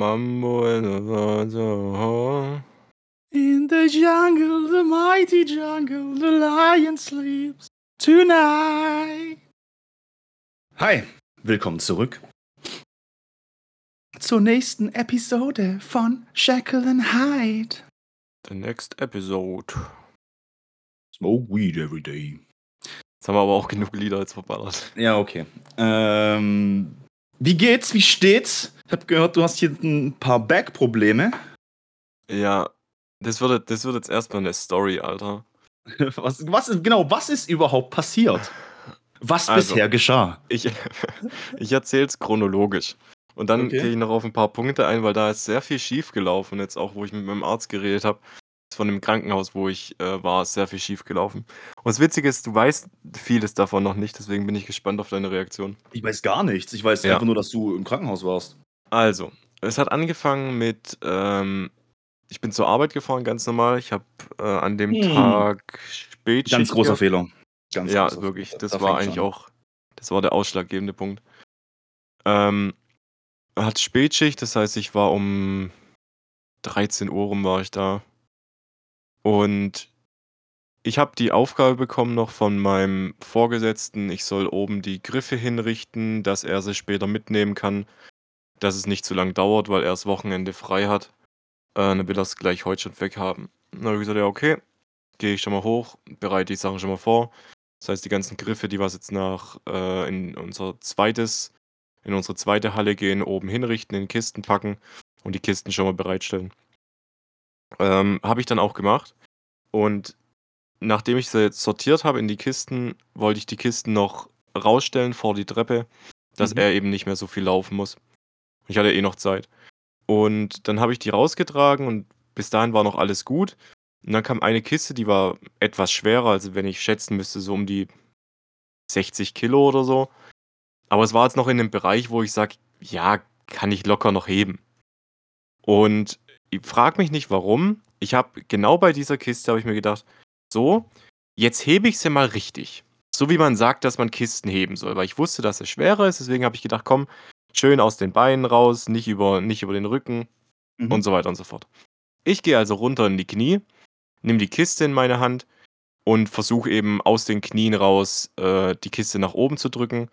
Mambo and the In the jungle, the mighty jungle, the lion sleeps tonight. Hi, willkommen zurück zur nächsten Episode von Shackle and Hyde. The next episode. Smoke weed every day. Jetzt haben wir aber auch genug Lieder jetzt verballert. Ja, okay. Ähm, wie geht's? Wie steht's? Ich habe gehört, du hast hier ein paar Backprobleme. Ja, das wird, das wird jetzt erstmal eine Story, Alter. Was, was ist, genau, was ist überhaupt passiert? Was Also. bisher geschah? Ich, ich erzähle es chronologisch. Und dann Okay. gehe ich noch auf ein paar Punkte ein, weil da ist sehr viel schief gelaufen. Jetzt auch, wo ich mit meinem Arzt geredet habe. Von dem Krankenhaus, wo ich äh, war, ist sehr viel schief gelaufen. Und das Witzige ist, du weißt vieles davon noch nicht, deswegen bin ich gespannt auf deine Reaktion. Ich weiß gar nichts. Ich weiß Ja. einfach nur, dass du im Krankenhaus warst. Also, es hat angefangen mit, ähm, ich bin zur Arbeit gefahren, ganz normal. Ich habe äh, an dem Hm. Tag Spätschicht. Ganz großer gehabt. Fehler. Ganz Ja, großer wirklich. Das Da war eigentlich an. auch, das war der ausschlaggebende Punkt. Ähm, hat Spätschicht, das heißt, ich war um 13 Uhr rum war ich da. Und ich habe die Aufgabe bekommen noch von meinem Vorgesetzten, ich soll oben die Griffe hinrichten, dass er sie später mitnehmen kann, dass es nicht zu lang dauert, weil er das Wochenende frei hat. Äh, dann will er es gleich heute schon weghaben. Dann habe ich gesagt, ja, okay, gehe ich schon mal hoch, bereite die Sachen schon mal vor. Das heißt, die ganzen Griffe, die was jetzt nach äh, in unser zweites, in unsere zweite Halle gehen, oben hinrichten, in Kisten packen und die Kisten schon mal bereitstellen. Ähm, habe ich dann auch gemacht. Und nachdem ich sie jetzt sortiert habe in die Kisten, wollte ich die Kisten noch rausstellen vor die Treppe, dass Mhm. er eben nicht mehr so viel laufen muss. Ich hatte eh noch Zeit. Und dann habe ich die rausgetragen und bis dahin war noch alles gut. Und dann kam eine Kiste, die war etwas schwerer, also wenn ich schätzen müsste, so um die 60 Kilo oder so. Aber es war jetzt noch in einem Bereich, wo ich sage, ja, kann ich locker noch heben. Und ich frage mich nicht warum. Ich habe genau bei dieser Kiste habe ich mir gedacht, so, jetzt hebe ich sie mal richtig. So wie man sagt, dass man Kisten heben soll, weil ich wusste, dass es schwerer ist. Deswegen habe ich gedacht, komm, schön aus den Beinen raus, nicht über, nicht über den Rücken Mhm. und so weiter und so fort. Ich gehe also runter in die Knie, nehme die Kiste in meine Hand und versuche eben aus den Knien raus äh, die Kiste nach oben zu drücken.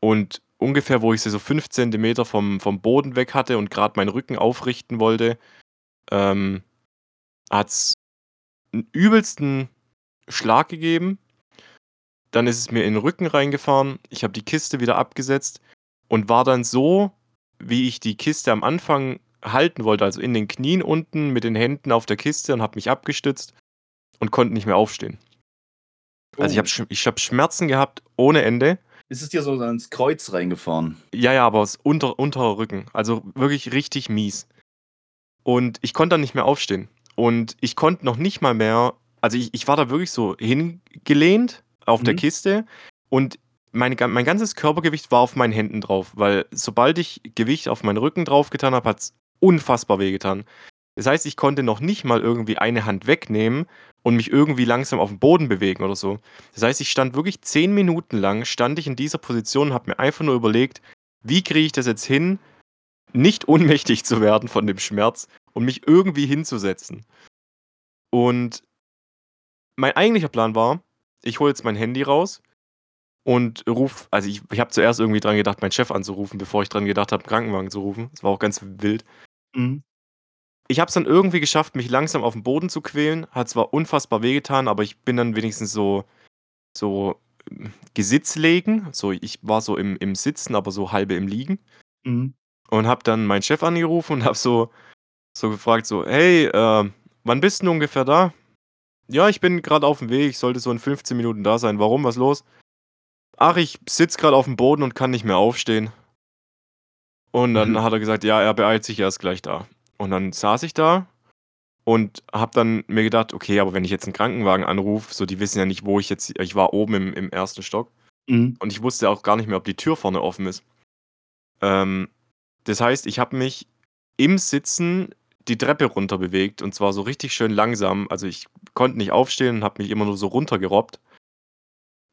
Und ungefähr, wo ich sie so 5 cm vom, vom Boden weg hatte und gerade meinen Rücken aufrichten wollte, ähm, hat es einen übelsten Schlag gegeben. Dann ist es mir in den Rücken reingefahren. Ich habe die Kiste wieder abgesetzt und war dann so, wie ich die Kiste am Anfang halten wollte, also in den Knien unten mit den Händen auf der Kiste und habe mich abgestützt und konnte nicht mehr aufstehen. Also ich Oh. habe Sch ich hab Schmerzen gehabt ohne Ende. Ist es dir so ins Kreuz reingefahren? Ja, ja, aber aus unter, unterer Rücken. Also wirklich richtig mies. Und ich konnte dann nicht mehr aufstehen. Und ich konnte noch nicht mal mehr, also ich, ich war da wirklich so hingelehnt auf der Mhm. Kiste und meine, mein ganzes Körpergewicht war auf meinen Händen drauf, weil sobald ich Gewicht auf meinen Rücken drauf getan habe, hat es unfassbar wehgetan. Das heißt, ich konnte noch nicht mal irgendwie eine Hand wegnehmen und mich irgendwie langsam auf den Boden bewegen oder so. Das heißt, ich stand wirklich zehn Minuten lang, stand ich in dieser Position und habe mir einfach nur überlegt, wie kriege ich das jetzt hin, nicht ohnmächtig zu werden von dem Schmerz und mich irgendwie hinzusetzen. Und mein eigentlicher Plan war, ich hole jetzt mein Handy raus und ruf, also ich, ich habe zuerst irgendwie dran gedacht, meinen Chef anzurufen, bevor ich dran gedacht habe, Krankenwagen zu rufen. Das war auch ganz wild. Mhm. Ich habe es dann irgendwie geschafft, mich langsam auf den Boden zu quälen. Hat zwar unfassbar wehgetan, aber ich bin dann wenigstens so, so ähm, Gesitz legen. So, ich war so im, im Sitzen, aber so halbe im Liegen. Mhm. Und habe dann meinen Chef angerufen und habe so, so gefragt, so, hey, äh, wann bist du ungefähr da? Ja, ich bin gerade auf dem Weg, ich sollte so in 15 Minuten da sein. Warum, was los? Ach, ich sitze gerade auf dem Boden und kann nicht mehr aufstehen. Und dann Mhm. hat er gesagt, ja, er beeilt sich, er ist gleich da. Und dann saß ich da und habe dann mir gedacht, okay, aber wenn ich jetzt einen Krankenwagen anrufe, so die wissen ja nicht, wo ich jetzt, ich war oben im, im ersten Stock Mhm. und ich wusste auch gar nicht mehr, ob die Tür vorne offen ist. Ähm, das heißt, ich habe mich im Sitzen die Treppe runter bewegt und zwar so richtig schön langsam. Also ich konnte nicht aufstehen und habe mich immer nur so runtergerobbt.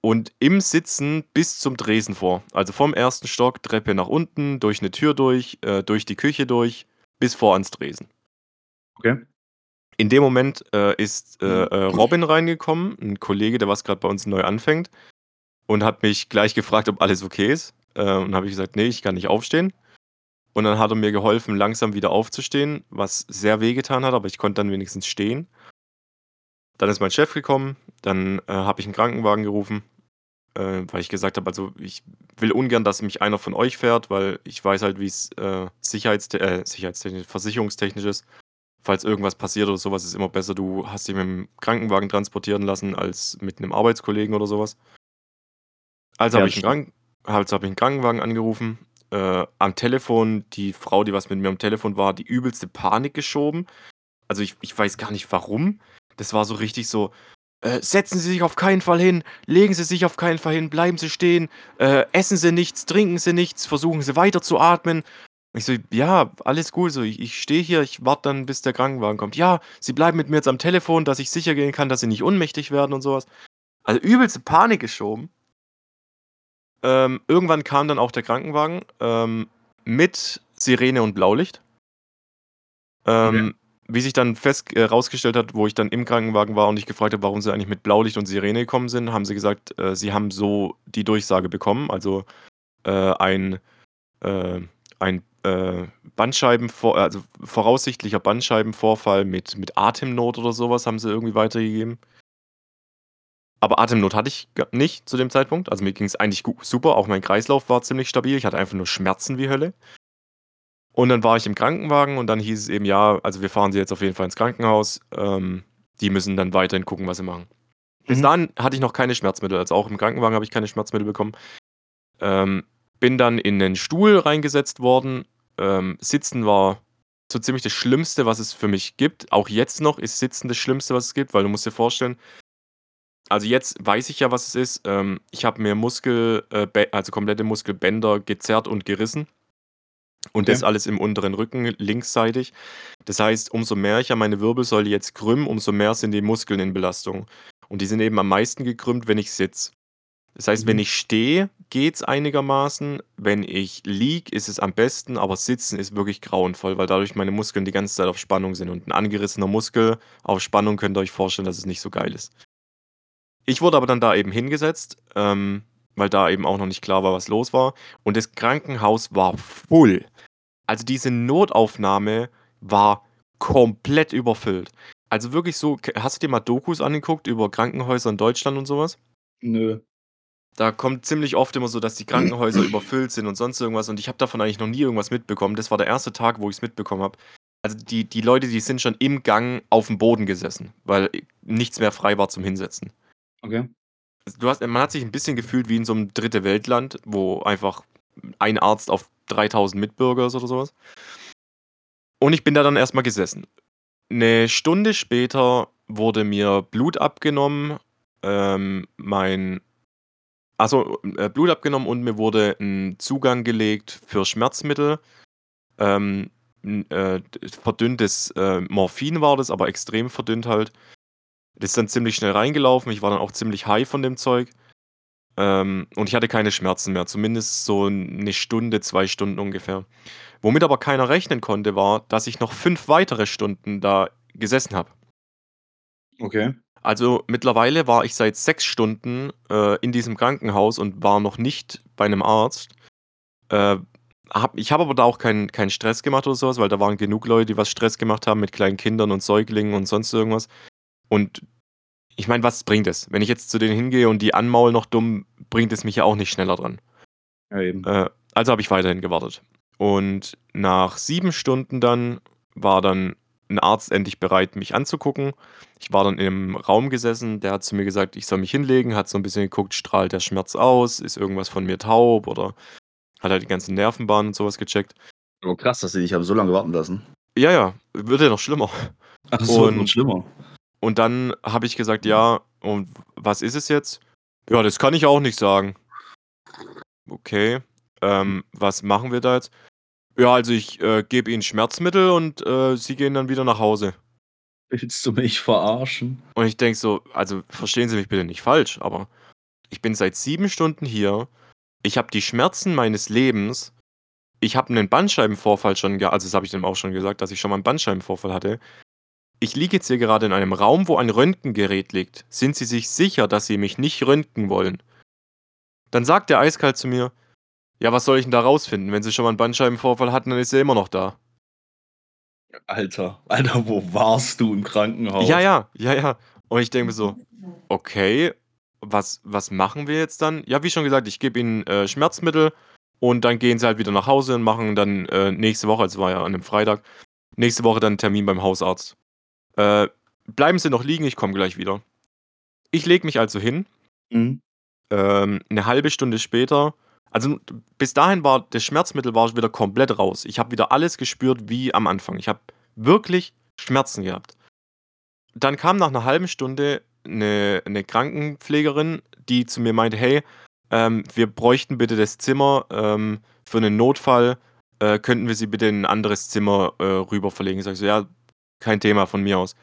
und im Sitzen bis zum Dresen vor. Also vom ersten Stock, Treppe nach unten, durch eine Tür durch, äh, durch die Küche durch, bis vor ans Dresen. Okay. In dem Moment äh, ist äh, äh, Robin reingekommen, ein Kollege, der was gerade bei uns neu anfängt, und hat mich gleich gefragt, ob alles okay ist. Äh, und habe ich gesagt, nee, ich kann nicht aufstehen. Und dann hat er mir geholfen, langsam wieder aufzustehen, was sehr wehgetan hat, aber ich konnte dann wenigstens stehen. Dann ist mein Chef gekommen, dann äh, habe ich einen Krankenwagen gerufen, äh, weil ich gesagt habe, also ich will ungern, dass mich einer von euch fährt, weil ich weiß halt, wie es äh, Sicherheitste äh, sicherheitstechnisch, versicherungstechnisch ist. Falls irgendwas passiert oder sowas, ist immer besser, du hast dich mit dem Krankenwagen transportieren lassen, als mit einem Arbeitskollegen oder sowas. Also Ja, habe ich. Kranken also hab ich einen Krankenwagen angerufen. Äh, am Telefon, die Frau, die was mit mir am Telefon war, die übelste Panik geschoben. Also ich, ich weiß gar nicht warum. Das war so richtig so, äh, setzen Sie sich auf keinen Fall hin, legen Sie sich auf keinen Fall hin, bleiben Sie stehen, äh, essen Sie nichts, trinken Sie nichts, versuchen Sie weiter zu atmen. Ich so, ja, alles gut, so, ich, ich stehe hier, ich warte dann, bis der Krankenwagen kommt. Ja, Sie bleiben mit mir jetzt am Telefon, dass ich sicher gehen kann, dass Sie nicht ohnmächtig werden und sowas. Also übelste Panik geschoben. Ähm, irgendwann kam dann auch der Krankenwagen ähm, mit Sirene und Blaulicht. Ähm, Wie sich dann fest äh, rausgestellt hat, wo ich dann im Krankenwagen war und ich gefragt habe, warum sie eigentlich mit Blaulicht und Sirene gekommen sind, haben sie gesagt, äh, sie haben so die Durchsage bekommen. Also äh, ein, äh, ein äh, Bandscheibenvor also voraussichtlicher Bandscheibenvorfall mit, mit Atemnot oder sowas haben sie irgendwie weitergegeben. Aber Atemnot hatte ich nicht zu dem Zeitpunkt. Also mir ging es eigentlich super. Auch mein Kreislauf war ziemlich stabil. Ich hatte einfach nur Schmerzen wie Hölle. Und dann war ich im Krankenwagen und dann hieß es eben, ja, also wir fahren sie jetzt auf jeden Fall ins Krankenhaus. Ähm, die müssen dann weiterhin gucken, was sie machen. Bis Mhm. dahin hatte ich noch keine Schmerzmittel. Also auch im Krankenwagen habe ich keine Schmerzmittel bekommen. Ähm, bin dann in den Stuhl reingesetzt worden. Ähm, Sitzen war so ziemlich das Schlimmste, was es für mich gibt. Auch jetzt noch ist Sitzen das Schlimmste, was es gibt, weil du musst dir vorstellen, also jetzt weiß ich ja, was es ist. Ähm, ich habe mir Muskel, äh, also komplette Muskelbänder gezerrt und gerissen. Und Okay. das alles im unteren Rücken, linksseitig. Das heißt, umso mehr ich ja meine Wirbelsäule jetzt krümm, umso mehr sind die Muskeln in Belastung. Und die sind eben am meisten gekrümmt, wenn ich sitze. Das heißt, Mhm. wenn ich stehe, geht's einigermaßen. Wenn ich lieg, ist es am besten, aber sitzen ist wirklich grauenvoll, weil dadurch meine Muskeln die ganze Zeit auf Spannung sind. Und ein angerissener Muskel auf Spannung könnt ihr euch vorstellen, dass es nicht so geil ist. Ich wurde aber dann da eben hingesetzt, ähm, weil da eben auch noch nicht klar war, was los war. Und das Krankenhaus war voll. Also diese Notaufnahme war komplett überfüllt. Also wirklich so, hast du dir mal Dokus angeguckt über Krankenhäuser in Deutschland und sowas? Nö. Da kommt ziemlich oft immer so, dass die Krankenhäuser überfüllt sind und sonst irgendwas. Und ich habe davon eigentlich noch nie irgendwas mitbekommen. Das war der erste Tag, wo ich es mitbekommen habe. Also die, die Leute, die sind schon im Gang auf dem Boden gesessen, weil nichts mehr frei war zum Hinsetzen. Okay. Du hast, man hat sich ein bisschen gefühlt wie in so einem dritte Weltland, wo einfach ein Arzt auf 3000 Mitbürger ist oder sowas. Und ich bin da dann erstmal gesessen. Eine Stunde später wurde mir Blut abgenommen, ähm, mein, also äh, Blut abgenommen und mir wurde ein Zugang gelegt für Schmerzmittel. Ähm, äh, verdünntes äh, Morphin war das, aber extrem verdünnt halt. Das ist dann ziemlich schnell reingelaufen. Ich war dann auch ziemlich high von dem Zeug. Ähm, und ich hatte keine Schmerzen mehr. Zumindest so eine Stunde, zwei Stunden ungefähr. Womit aber keiner rechnen konnte, war, dass ich noch fünf weitere Stunden da gesessen habe. Okay. Also mittlerweile war ich seit sechs Stunden äh, in diesem Krankenhaus und war noch nicht bei einem Arzt. Äh, hab, ich habe aber da auch keinen keinen Stress gemacht oder sowas, weil da waren genug Leute, die was Stress gemacht haben mit kleinen Kindern und Säuglingen und sonst irgendwas. Und ich meine, was bringt es? Wenn ich jetzt zu denen hingehe und die anmaul noch dumm, bringt es mich ja auch nicht schneller dran. Ja, eben. Äh, also habe ich weiterhin gewartet. Und nach sieben Stunden dann war dann ein Arzt endlich bereit, mich anzugucken. Ich war dann im Raum gesessen, der hat zu mir gesagt, ich soll mich hinlegen, hat so ein bisschen geguckt, strahlt der Schmerz aus, ist irgendwas von mir taub oder hat halt die ganzen Nervenbahnen und sowas gecheckt. Oh, krass, dass sie dich aber so lange warten lassen. Ja, ja, wird ja noch schlimmer. Ach, es wird Und- noch schlimmer. Und dann habe ich gesagt, ja, und was ist es jetzt? Ja, das kann ich auch nicht sagen. Okay, ähm, was machen wir da jetzt? Ja, also ich äh, gebe Ihnen Schmerzmittel und äh, Sie gehen dann wieder nach Hause. Willst du mich verarschen? Und ich denke so, also verstehen Sie mich bitte nicht falsch, aber ich bin seit sieben Stunden hier, ich habe die Schmerzen meines Lebens, ich habe einen Bandscheibenvorfall schon, ge also das habe ich dem auch schon gesagt, dass ich schon mal einen Bandscheibenvorfall hatte. Ich liege jetzt hier gerade in einem Raum, wo ein Röntgengerät liegt. Sind Sie sich sicher, dass Sie mich nicht röntgen wollen? Dann sagt der eiskalt zu mir, ja, was soll ich denn da rausfinden? Wenn Sie schon mal einen Bandscheibenvorfall hatten, dann ist er immer noch da. Alter, Alter, wo warst du im Krankenhaus? Ja, ja, ja, ja. Und ich denke mir so, okay, was, was machen wir jetzt dann? Ja, wie schon gesagt, ich gebe ihnen äh, Schmerzmittel und dann gehen sie halt wieder nach Hause und machen dann äh, nächste Woche, also war ja an einem Freitag, nächste Woche dann einen Termin beim Hausarzt. Äh, bleiben sie noch liegen, ich komme gleich wieder. Ich lege mich also hin. Mhm. Ähm, eine halbe Stunde später, also bis dahin war das Schmerzmittel war wieder komplett raus. Ich habe wieder alles gespürt wie am Anfang. Ich habe wirklich Schmerzen gehabt. Dann kam nach einer halben Stunde eine, eine Krankenpflegerin, die zu mir meinte, hey, ähm, wir bräuchten bitte das Zimmer ähm, für einen Notfall. Äh, könnten wir sie bitte in ein anderes Zimmer äh, rüber verlegen? Ich sage so, ja, kein Thema von mir aus.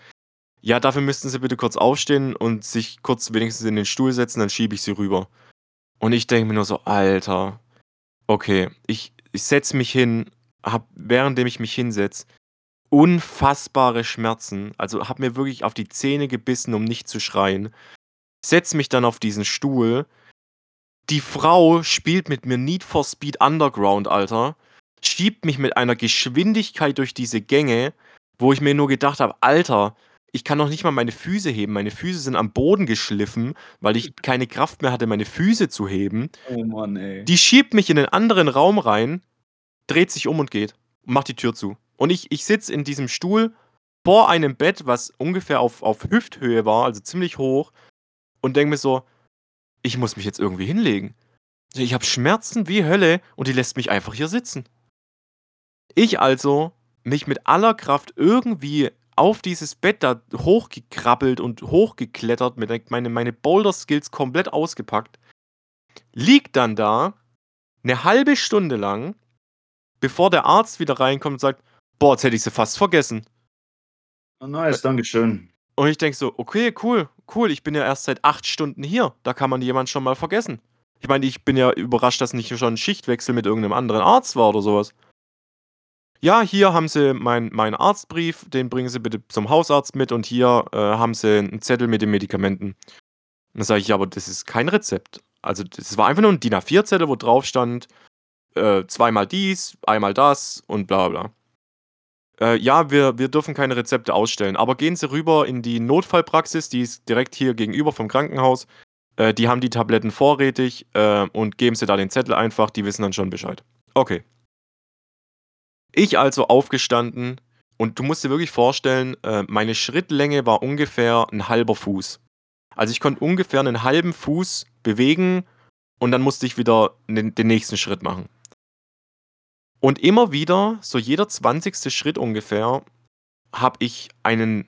Ja, dafür müssten sie bitte kurz aufstehen und sich kurz wenigstens in den Stuhl setzen, dann schiebe ich sie rüber. Und ich denke mir nur so, Alter, okay, ich, ich setze mich hin, hab, währenddem ich mich hinsetze, unfassbare Schmerzen. Also habe mir wirklich auf die Zähne gebissen, um nicht zu schreien. Setz mich dann auf diesen Stuhl. Die Frau spielt mit mir Need for Speed Underground, Alter. Schiebt mich mit einer Geschwindigkeit durch diese Gänge, wo ich mir nur gedacht habe, Alter, ich kann noch nicht mal meine Füße heben. Meine Füße sind am Boden geschliffen, weil ich keine Kraft mehr hatte, meine Füße zu heben. Oh Mann, ey. Die schiebt mich in einen anderen Raum rein, dreht sich um und geht und macht die Tür zu. Und ich, ich sitze in diesem Stuhl vor einem Bett, was ungefähr auf, auf Hüfthöhe war, also ziemlich hoch, und denke mir so, ich muss mich jetzt irgendwie hinlegen. Ich habe Schmerzen wie Hölle und die lässt mich einfach hier sitzen. Ich also mich mit aller Kraft irgendwie auf dieses Bett da hochgekrabbelt und hochgeklettert, mit meine, meine Boulder-Skills komplett ausgepackt, liegt dann da eine halbe Stunde lang, bevor der Arzt wieder reinkommt und sagt, boah, jetzt hätte ich sie fast vergessen. Oh, nice, Dankeschön. Und ich denke so, okay, cool, cool, ich bin ja erst seit acht Stunden hier. Da kann man jemand schon mal vergessen. Ich meine, ich bin ja überrascht, dass nicht schon ein Schichtwechsel mit irgendeinem anderen Arzt war oder sowas. Ja, hier haben sie meinen mein Arztbrief, den bringen sie bitte zum Hausarzt mit und hier äh, haben sie einen Zettel mit den Medikamenten. Dann sage ich, aber das ist kein Rezept. Also, das war einfach nur ein DIN A4-Zettel, wo drauf stand, äh, zweimal dies, einmal das und bla bla. Äh, ja, wir, wir dürfen keine Rezepte ausstellen, aber gehen Sie rüber in die Notfallpraxis, die ist direkt hier gegenüber vom Krankenhaus. Äh, die haben die Tabletten vorrätig äh, und geben Sie da den Zettel einfach, die wissen dann schon Bescheid. Okay. Ich also aufgestanden und du musst dir wirklich vorstellen, äh, meine Schrittlänge war ungefähr ein halber Fuß. Also ich konnte ungefähr einen halben Fuß bewegen und dann musste ich wieder den, nächsten Schritt machen. Und immer wieder, so jeder 20. Schritt ungefähr, habe ich einen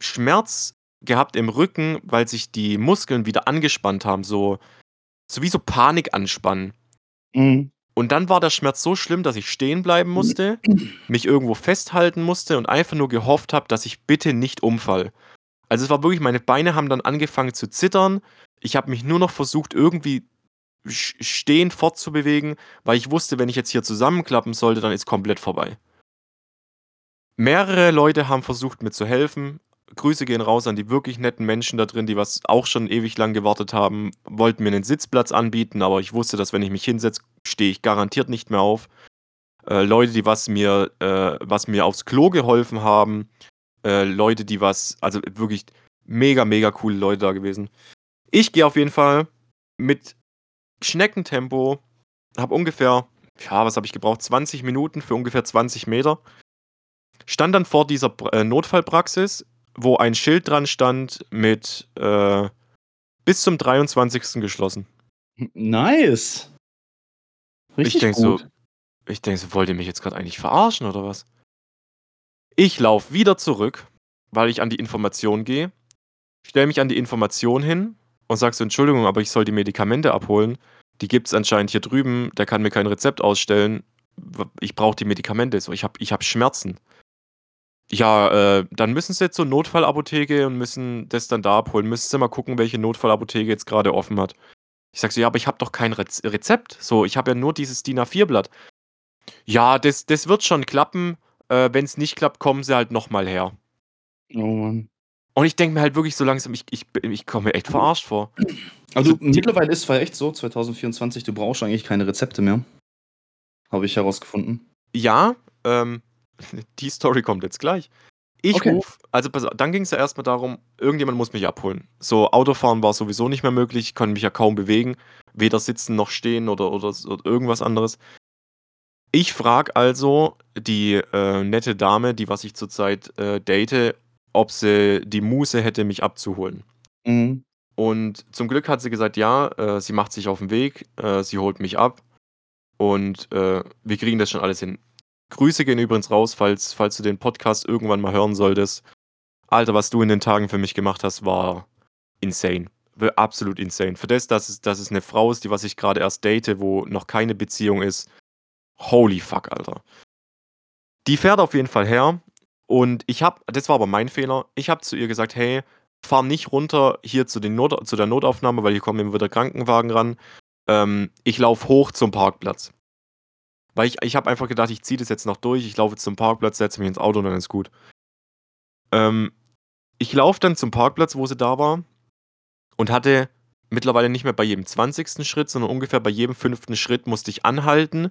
Schmerz gehabt im Rücken, weil sich die Muskeln wieder angespannt haben, so, so wie so Panik anspannen. Mhm. Und dann war der Schmerz so schlimm, dass ich stehen bleiben musste, mich irgendwo festhalten musste und einfach nur gehofft habe, dass ich bitte nicht umfall. Also es war wirklich, meine Beine haben dann angefangen zu zittern. Ich habe mich nur noch versucht, irgendwie stehend fortzubewegen, weil ich wusste, wenn ich jetzt hier zusammenklappen sollte, dann ist komplett vorbei. Mehrere Leute haben versucht, mir zu helfen. Grüße gehen raus an die wirklich netten Menschen da drin, die was auch schon ewig lang gewartet haben, wollten mir einen Sitzplatz anbieten, aber ich wusste, dass wenn ich mich hinsetze, stehe ich garantiert nicht mehr auf. Äh, Leute, die was mir, äh, was mir aufs Klo geholfen haben. Äh, Leute, die was, also wirklich mega, mega coole Leute da gewesen. Ich gehe auf jeden Fall mit Schneckentempo, habe ungefähr, ja, was habe ich gebraucht? 20 Minuten für ungefähr 20 Meter. Stand dann vor dieser äh, Notfallpraxis, wo ein Schild dran stand mit äh, bis zum 23. geschlossen. Nice. Richtig ich denke so, ich denke so, wollt ihr mich jetzt gerade eigentlich verarschen oder was? Ich laufe wieder zurück, weil ich an die Information gehe, stelle mich an die Information hin und sage so, Entschuldigung, aber ich soll die Medikamente abholen. Die gibt es anscheinend hier drüben, der kann mir kein Rezept ausstellen. Ich brauche die Medikamente. So, ich habe ich hab Schmerzen. Ja, äh, dann müssen sie jetzt zur Notfallapotheke und müssen das dann da abholen. Müssen sie mal gucken, welche Notfallapotheke jetzt gerade offen hat. Ich sag so: „Ja, aber ich habe doch kein Rez Rezept. So, ich habe ja nur dieses DIN A4-Blatt.“ „Ja, das das wird schon klappen. Äh, wenn's nicht klappt, kommen sie halt noch mal her.“ Oh Mann. Und ich denke mir halt wirklich so langsam, ich ich ich komme mir echt verarscht vor. Also, So, die mittlerweile ist zwar echt so, 2024, du brauchst eigentlich keine Rezepte mehr. Habe ich herausgefunden. Ja, ähm, die Story kommt jetzt gleich. Ich Okay. rufe also dann ging's ja erst mal darum, irgendjemand muss mich abholen. So, Autofahren war sowieso nicht mehr möglich, ich konnte mich ja kaum bewegen, weder sitzen noch stehen oder oder oder irgendwas anderes. Ich frage also die, äh, nette Dame, die was ich zurzeit, äh, date, ob sie die Muße hätte, mich abzuholen. Mhm. Und zum Glück hat sie gesagt, ja, äh, sie macht sich auf 'n Weg, äh, sie holt mich ab und, äh, wir kriegen das schon alles hin. Grüße gehen übrigens raus, falls falls du den Podcast irgendwann mal hören solltest. Alter, was du in den Tagen für mich gemacht hast, war insane. Absolut insane. Für das, dass es dass es 'ne Frau ist, die was ich grade erst date, wo noch keine Beziehung ist. Holy fuck, Alter. Die fährt auf jeden Fall her und ich habe das war aber mein Fehler. Ich habe zu ihr gesagt: „Hey, fahr nicht runter hier zu den Not zu der Notaufnahme, weil hier kommen immer wieder Krankenwagen ran. Ähm, ich laufe hoch zum Parkplatz.“ Weil ich ich habe einfach gedacht, ich ziehe das jetzt noch durch. Ich laufe zum Parkplatz, setze mich ins Auto und dann ist gut. Ähm, ich laufe dann zum Parkplatz, wo sie da war und hatte mittlerweile nicht mehr bei jedem 20. Schritt, sondern ungefähr bei jedem 5. Schritt musste ich anhalten,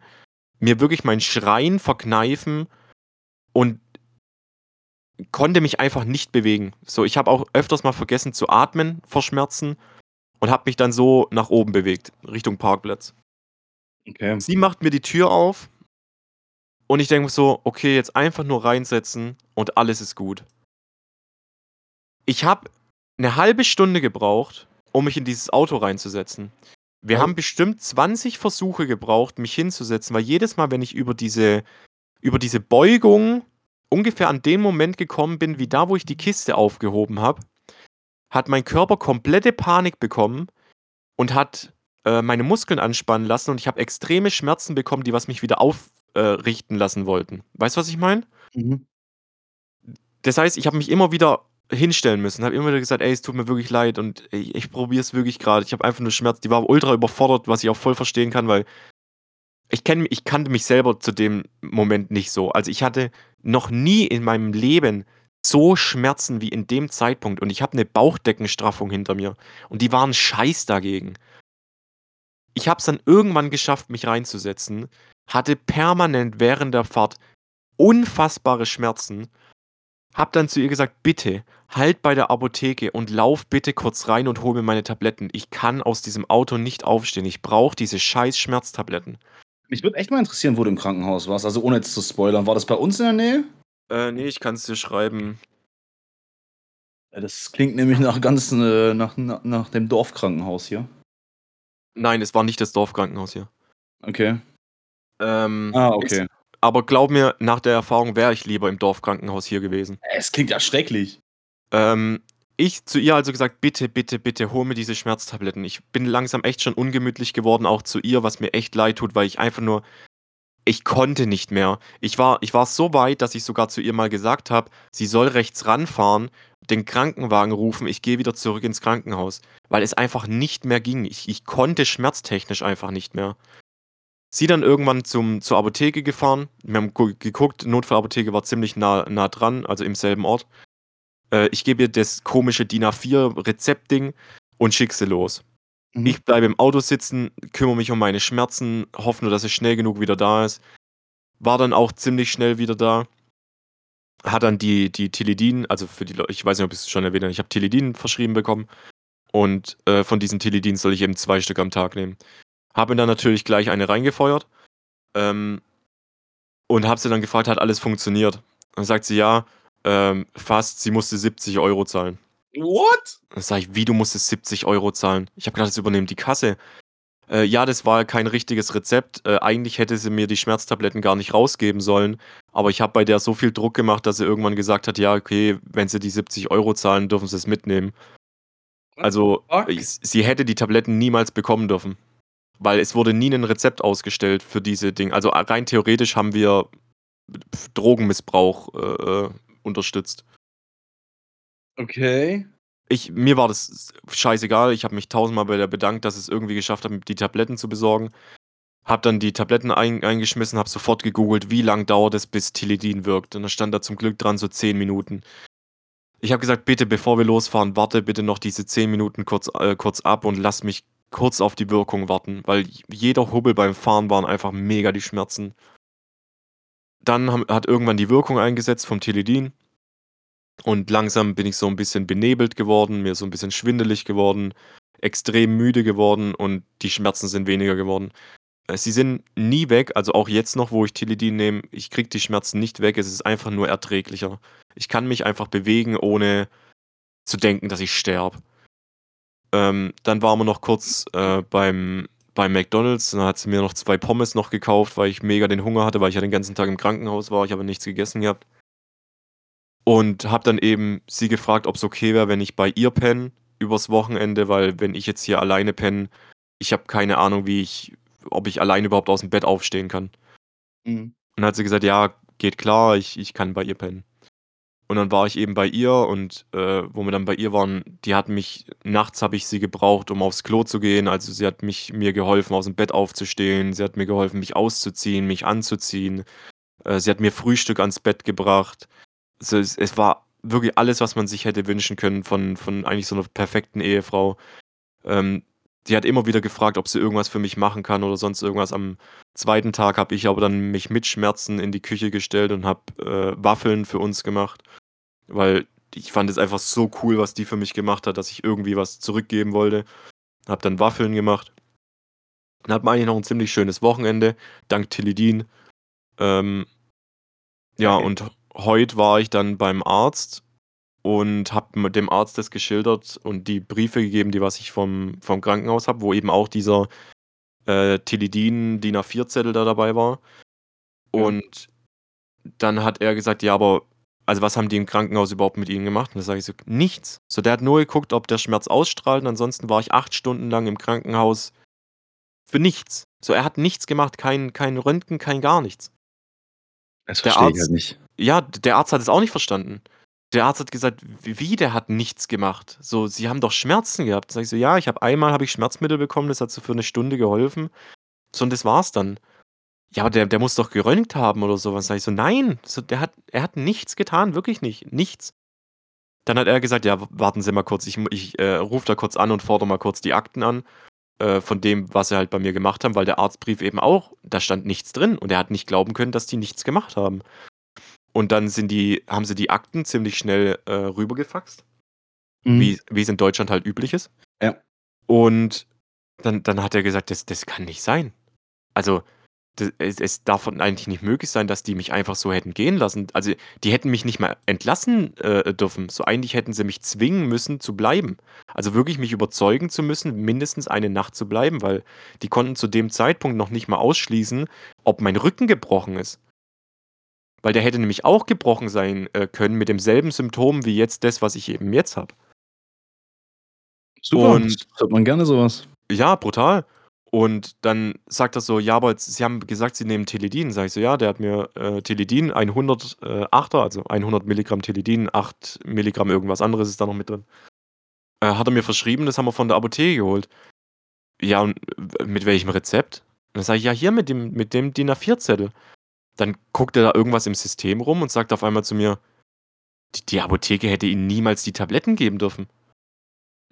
mir wirklich mein Schreien verkneifen und konnte mich einfach nicht bewegen. So, ich habe auch öfters mal vergessen zu atmen vor Schmerzen und habe mich dann so nach oben bewegt, Richtung Parkplatz. Okay. Sie macht mir die Tür auf und ich denke mir so: „Okay, jetzt einfach nur reinsetzen und alles ist gut.“ Ich habe 'ne halbe Stunde gebraucht, um mich in dieses Auto reinzusetzen. Wir Oh. haben bestimmt 20 Versuche gebraucht, mich hinzusetzen, weil jedes Mal, wenn ich über diese über diese Beugung ungefähr an den Moment gekommen bin, wie da, wo ich die Kiste aufgehoben habe, hat mein Körper komplette Panik bekommen und hat, äh, meine Muskeln anspannen lassen und ich habe extreme Schmerzen bekommen, die was mich wieder auf äh, lassen wollten. Weißt du, was ich meine? Mhm. Das heißt, ich habe mich immer wieder hinstellen müssen, habe immer wieder gesagt: „Ey, es tut mir wirklich leid und i ich probiere es wirklich grade. Ich habe einfach nur Schmerzen.“ Die war ultra überfordert, was ich auch voll verstehen kann, weil ich kenne mi ich kannte mich selber zu dem Moment nicht so. Also, ich hatte noch nie in meinem Leben so Schmerzen wie in dem Zeitpunkt und ich habe 'ne Bauchdeckenstraffung hinter mir und die waren Scheiß dagegen. Ich habe es dann irgendwann geschafft, mich reinzusetzen, hatte permanent während der Fahrt unfassbare Schmerzen, habe dann zu ihr gesagt: „Bitte, halt bei der Apotheke und lauf bitte kurz rein und hol mir meine Tabletten. Ich kann aus diesem Auto nicht aufstehen. Ich brauche diese scheiß Schmerztabletten.“ Mich würde echt mal interessieren, wo du im Krankenhaus warst. Also, ohne jetzt zu spoilern. War das bei uns in der Nähe? Äh, ne, ich kann's dir schreiben. Das klingt nämlich nach ganz äh, nach na nach dem Dorfkrankenhaus hier. Nein, es war nicht das Dorfkrankenhaus hier. Okay. Ähm, Ah, es okay. aber glaube mir, nach der Erfahrung wäre ich lieber im Dorfkrankenhaus hier gewesen. Es klingt ja schrecklich. Ähm, ich zu ihr also gesagt: „Bitte, bitte, bitte hol mir diese Schmerztabletten.“ Ich bin langsam echt schon ungemütlich geworden, auch zu ihr, was mir echt leid tut, weil ich einfach nur ich konnte nicht mehr. Ich war ich war so weit, dass ich sogar zu ihr mal gesagt habe, sie soll rechts ranfahren, den Krankenwagen rufen, ich gehe wieder zurück ins Krankenhaus, weil es einfach nicht mehr ging. Ich ich konnte schmerztechnisch einfach nicht mehr. Sie dann irgendwann zum zur Apotheke gefahren. Wir haben gu geguckt, Notfallapotheke war ziemlich nah nah dran, also im selben Ort. Äh, ich gebe ihr das komische DIN A4 Rezeptding und schicke sie los. Mhm. Ich bleibe im Auto sitzen, kümmere mich um meine Schmerzen, hoffe nur, dass sie schnell genug wieder da ist. War dann auch ziemlich schnell wieder da. Hat dann die die Tilidin also für die Leu ich weiß nicht, ob ich's schon erwähnt habe, ich habe Tilidin verschrieben bekommen und, äh, von diesen Tilidin soll ich eben 2 Stück am Tag nehmen. Habe dann natürlich gleich eine reingefeuert, ähm, und habe sie dann gefragt: „Hat alles funktioniert?“ Dann sagt sie: „Ja, ähm, fast.“ Sie musste 70 € zahlen. What? Dann sage ich: „Wie, du musstest 70 € zahlen?“ Ich habe gedacht, das übernimmt die Kasse. Äh, ja, das war kein richtiges Rezept. Äh, eigentlich hätte sie mir die Schmerztabletten gar nicht rausgeben sollen, aber ich habe bei der so viel Druck gemacht, dass sie irgendwann gesagt hat: „Ja, okay, wenn sie die 70 € zahlen, dürfen sie es mitnehmen.“ What Also, s sie hätte die Tabletten niemals bekommen dürfen, weil es wurde nie 'nen Rezept ausgestellt für diese Dinge. Also, rein theoretisch haben wir Drogenmissbrauch, äh, äh, unterstützt. Okay. Ich mir war das scheißegal. Ich habe mich tausendmal bei der bedankt, dass es irgendwie geschafft hat, die Tabletten zu besorgen. Habe dann die Tabletten ein eingeschmissen, habe sofort gegoogelt, wie lang dauert es, bis Tilidin wirkt. Und da stand da zum Glück dran so 10 Minuten. Ich habe gesagt: „Bitte, bevor wir losfahren, warte bitte noch diese 10 Minuten kurz äh, kurz ab und lass mich kurz auf die Wirkung warten“, weil jeder Hubbel beim Fahren waren einfach mega die Schmerzen. Dann haben hat irgendwann die Wirkung eingesetzt vom Tilidin. Und langsam bin ich so 'n bisschen benebelt geworden, mir so 'n bisschen schwindelig geworden, extrem müde geworden und die Schmerzen sind weniger geworden. Äh, sie sind nie weg, also auch jetzt noch, wo ich Tilidin nehme, ich kriege die Schmerzen nicht weg, es ist einfach nur erträglicher. Ich kann mich einfach bewegen, ohne zu denken, dass ich sterbe. Ähm, dann waren wir noch kurz, äh, beim beim McDonald's, dann hat sie mir noch 2 Pommes noch gekauft, weil ich mega den Hunger hatte, weil ich ja den ganzen Tag im Krankenhaus war. Ich habe nichts gegessen gehabt. Und habe dann eben sie gefragt, ob's okay wäre, wenn ich bei ihr penne übers Wochenende, weil wenn ich jetzt hier alleine penne ich habe keine Ahnung, wie ich ob ich alleine überhaupt aus'm Bett aufstehen kann. Mhm. Und dann hat sie gesagt: „Ja, geht klar, ich ich kann bei ihr pennen.“ Und dann war ich eben bei ihr und, äh, wo wir dann bei ihr waren, die hat mich nachts habe ich sie gebraucht, um aufs Klo zu gehen. Also, sie hat mich mir geholfen, aus'm Bett aufzustehen. Sie hat mir geholfen, mich auszuziehen, mich anzuziehen. Äh, sie hat mir Frühstück ans Bett gebracht. Also, es es war wirklich alles, was man sich hätte wünschen können von von eigentlich so 'ner perfekten Ehefrau. Ähm, die hat immer wieder gefragt, ob sie irgendwas für mich machen kann oder sonst irgendwas. Am 2. Tag habe ich aber dann mich mit Schmerzen in die Küche gestellt und habe, äh, Waffeln für uns gemacht, weil ich fand es einfach so cool, was die für mich gemacht hat, dass ich irgendwie was zurückgeben wollte. Habe dann Waffeln gemacht. Dann hatten wir eigentlich noch 'n ziemlich schönes Wochenende, dank Tilidin. Ähm, ja, Geil. und heut war ich dann beim Arzt und habe mit dem Arzt das geschildert und die Briefe gegeben, die was ich vom vom Krankenhaus habe, wo eben auch dieser, äh, Tilidin DIN A4 Zettel da dabei war. Ja. Und dann hat er gesagt: „Ja, aber also, was haben die im Krankenhaus überhaupt mit Ihnen gemacht?“ Und dann sage ich so: „Nichts.“ So, der hat nur geguckt, ob der Schmerz ausstrahlt und ansonsten war ich 8 Stunden lang im Krankenhaus für nichts. So, er hat nichts gemacht, kein kein Röntgen, kein gar nichts. Das Der verstehe ich halt Arzt nicht. Ja, der Arzt hat es auch nicht verstanden. Der Arzt hat gesagt: „W wie, der hat nichts gemacht? So, Sie haben doch Schmerzen gehabt.“ Sage ich so: „Ja, ich habe einmal habe ich Schmerzmittel bekommen, das hat so für 'ne Stunde geholfen. So, und das war's dann.“ „Ja, aber der der muss doch geröntgt haben oder so was.“ Sage ich so: „Nein, so, der hat er hat nichts getan, wirklich nicht, nichts.“ Dann hat er gesagt: „Ja, warten Sie mal kurz, ich ich, äh, rufe da kurz an und fordere mal kurz die Akten an, äh, von dem, was sie halt bei mir gemacht haben“, weil der Arztbrief eben auch da stand nichts drin und er hat nicht glauben können, dass die nichts gemacht haben. Und dann sind die haben sie die Akten ziemlich schnell, äh, rübergefaxt, Mhm. wie wie's in Deutschland halt üblich ist. Ja. Und dann dann hat er gesagt: „Das das kann nicht sein. Also, d es es darf eigentlich nicht möglich sein, dass die mich einfach so hätten gehen lassen. Also, die hätten mich nicht mal entlassen, äh, dürfen. So, eigentlich hätten sie mich zwingen müssen zu bleiben. Also, wirklich mich überzeugen zu müssen, mindestens eine Nacht zu bleiben, weil die konnten zu dem Zeitpunkt noch nicht mal ausschließen, ob mein Rücken gebrochen ist.“ Weil der hätte nämlich auch gebrochen sein, äh, können mit demselben Symptom wie jetzt das, was ich eben jetzt habe. Super, das Und hört man gerne so was. Ja, brutal. Und dann sagt er so: „Ja, aber jetzt Sie haben gesagt, Sie nehmen Tilidin.“ Sage ich so: „Ja“, der hat mir, äh, ein 100, äh, 8er, also 100 Milligramm Tilidin, 8 Milligramm irgendwas anderes ist da noch mit drin. Äh, hat er mir verschrieben, das haben wir von der Apotheke geholt. Ja, und mit welchem Rezept? Dann sage ich: „Ja, hier mit dem mit dem DIN A4 Zettel.“ Dann guckt er da irgendwas im System rum und sagt auf einmal zu mir: „D die Apotheke hätte Ihnen niemals die Tabletten geben dürfen.“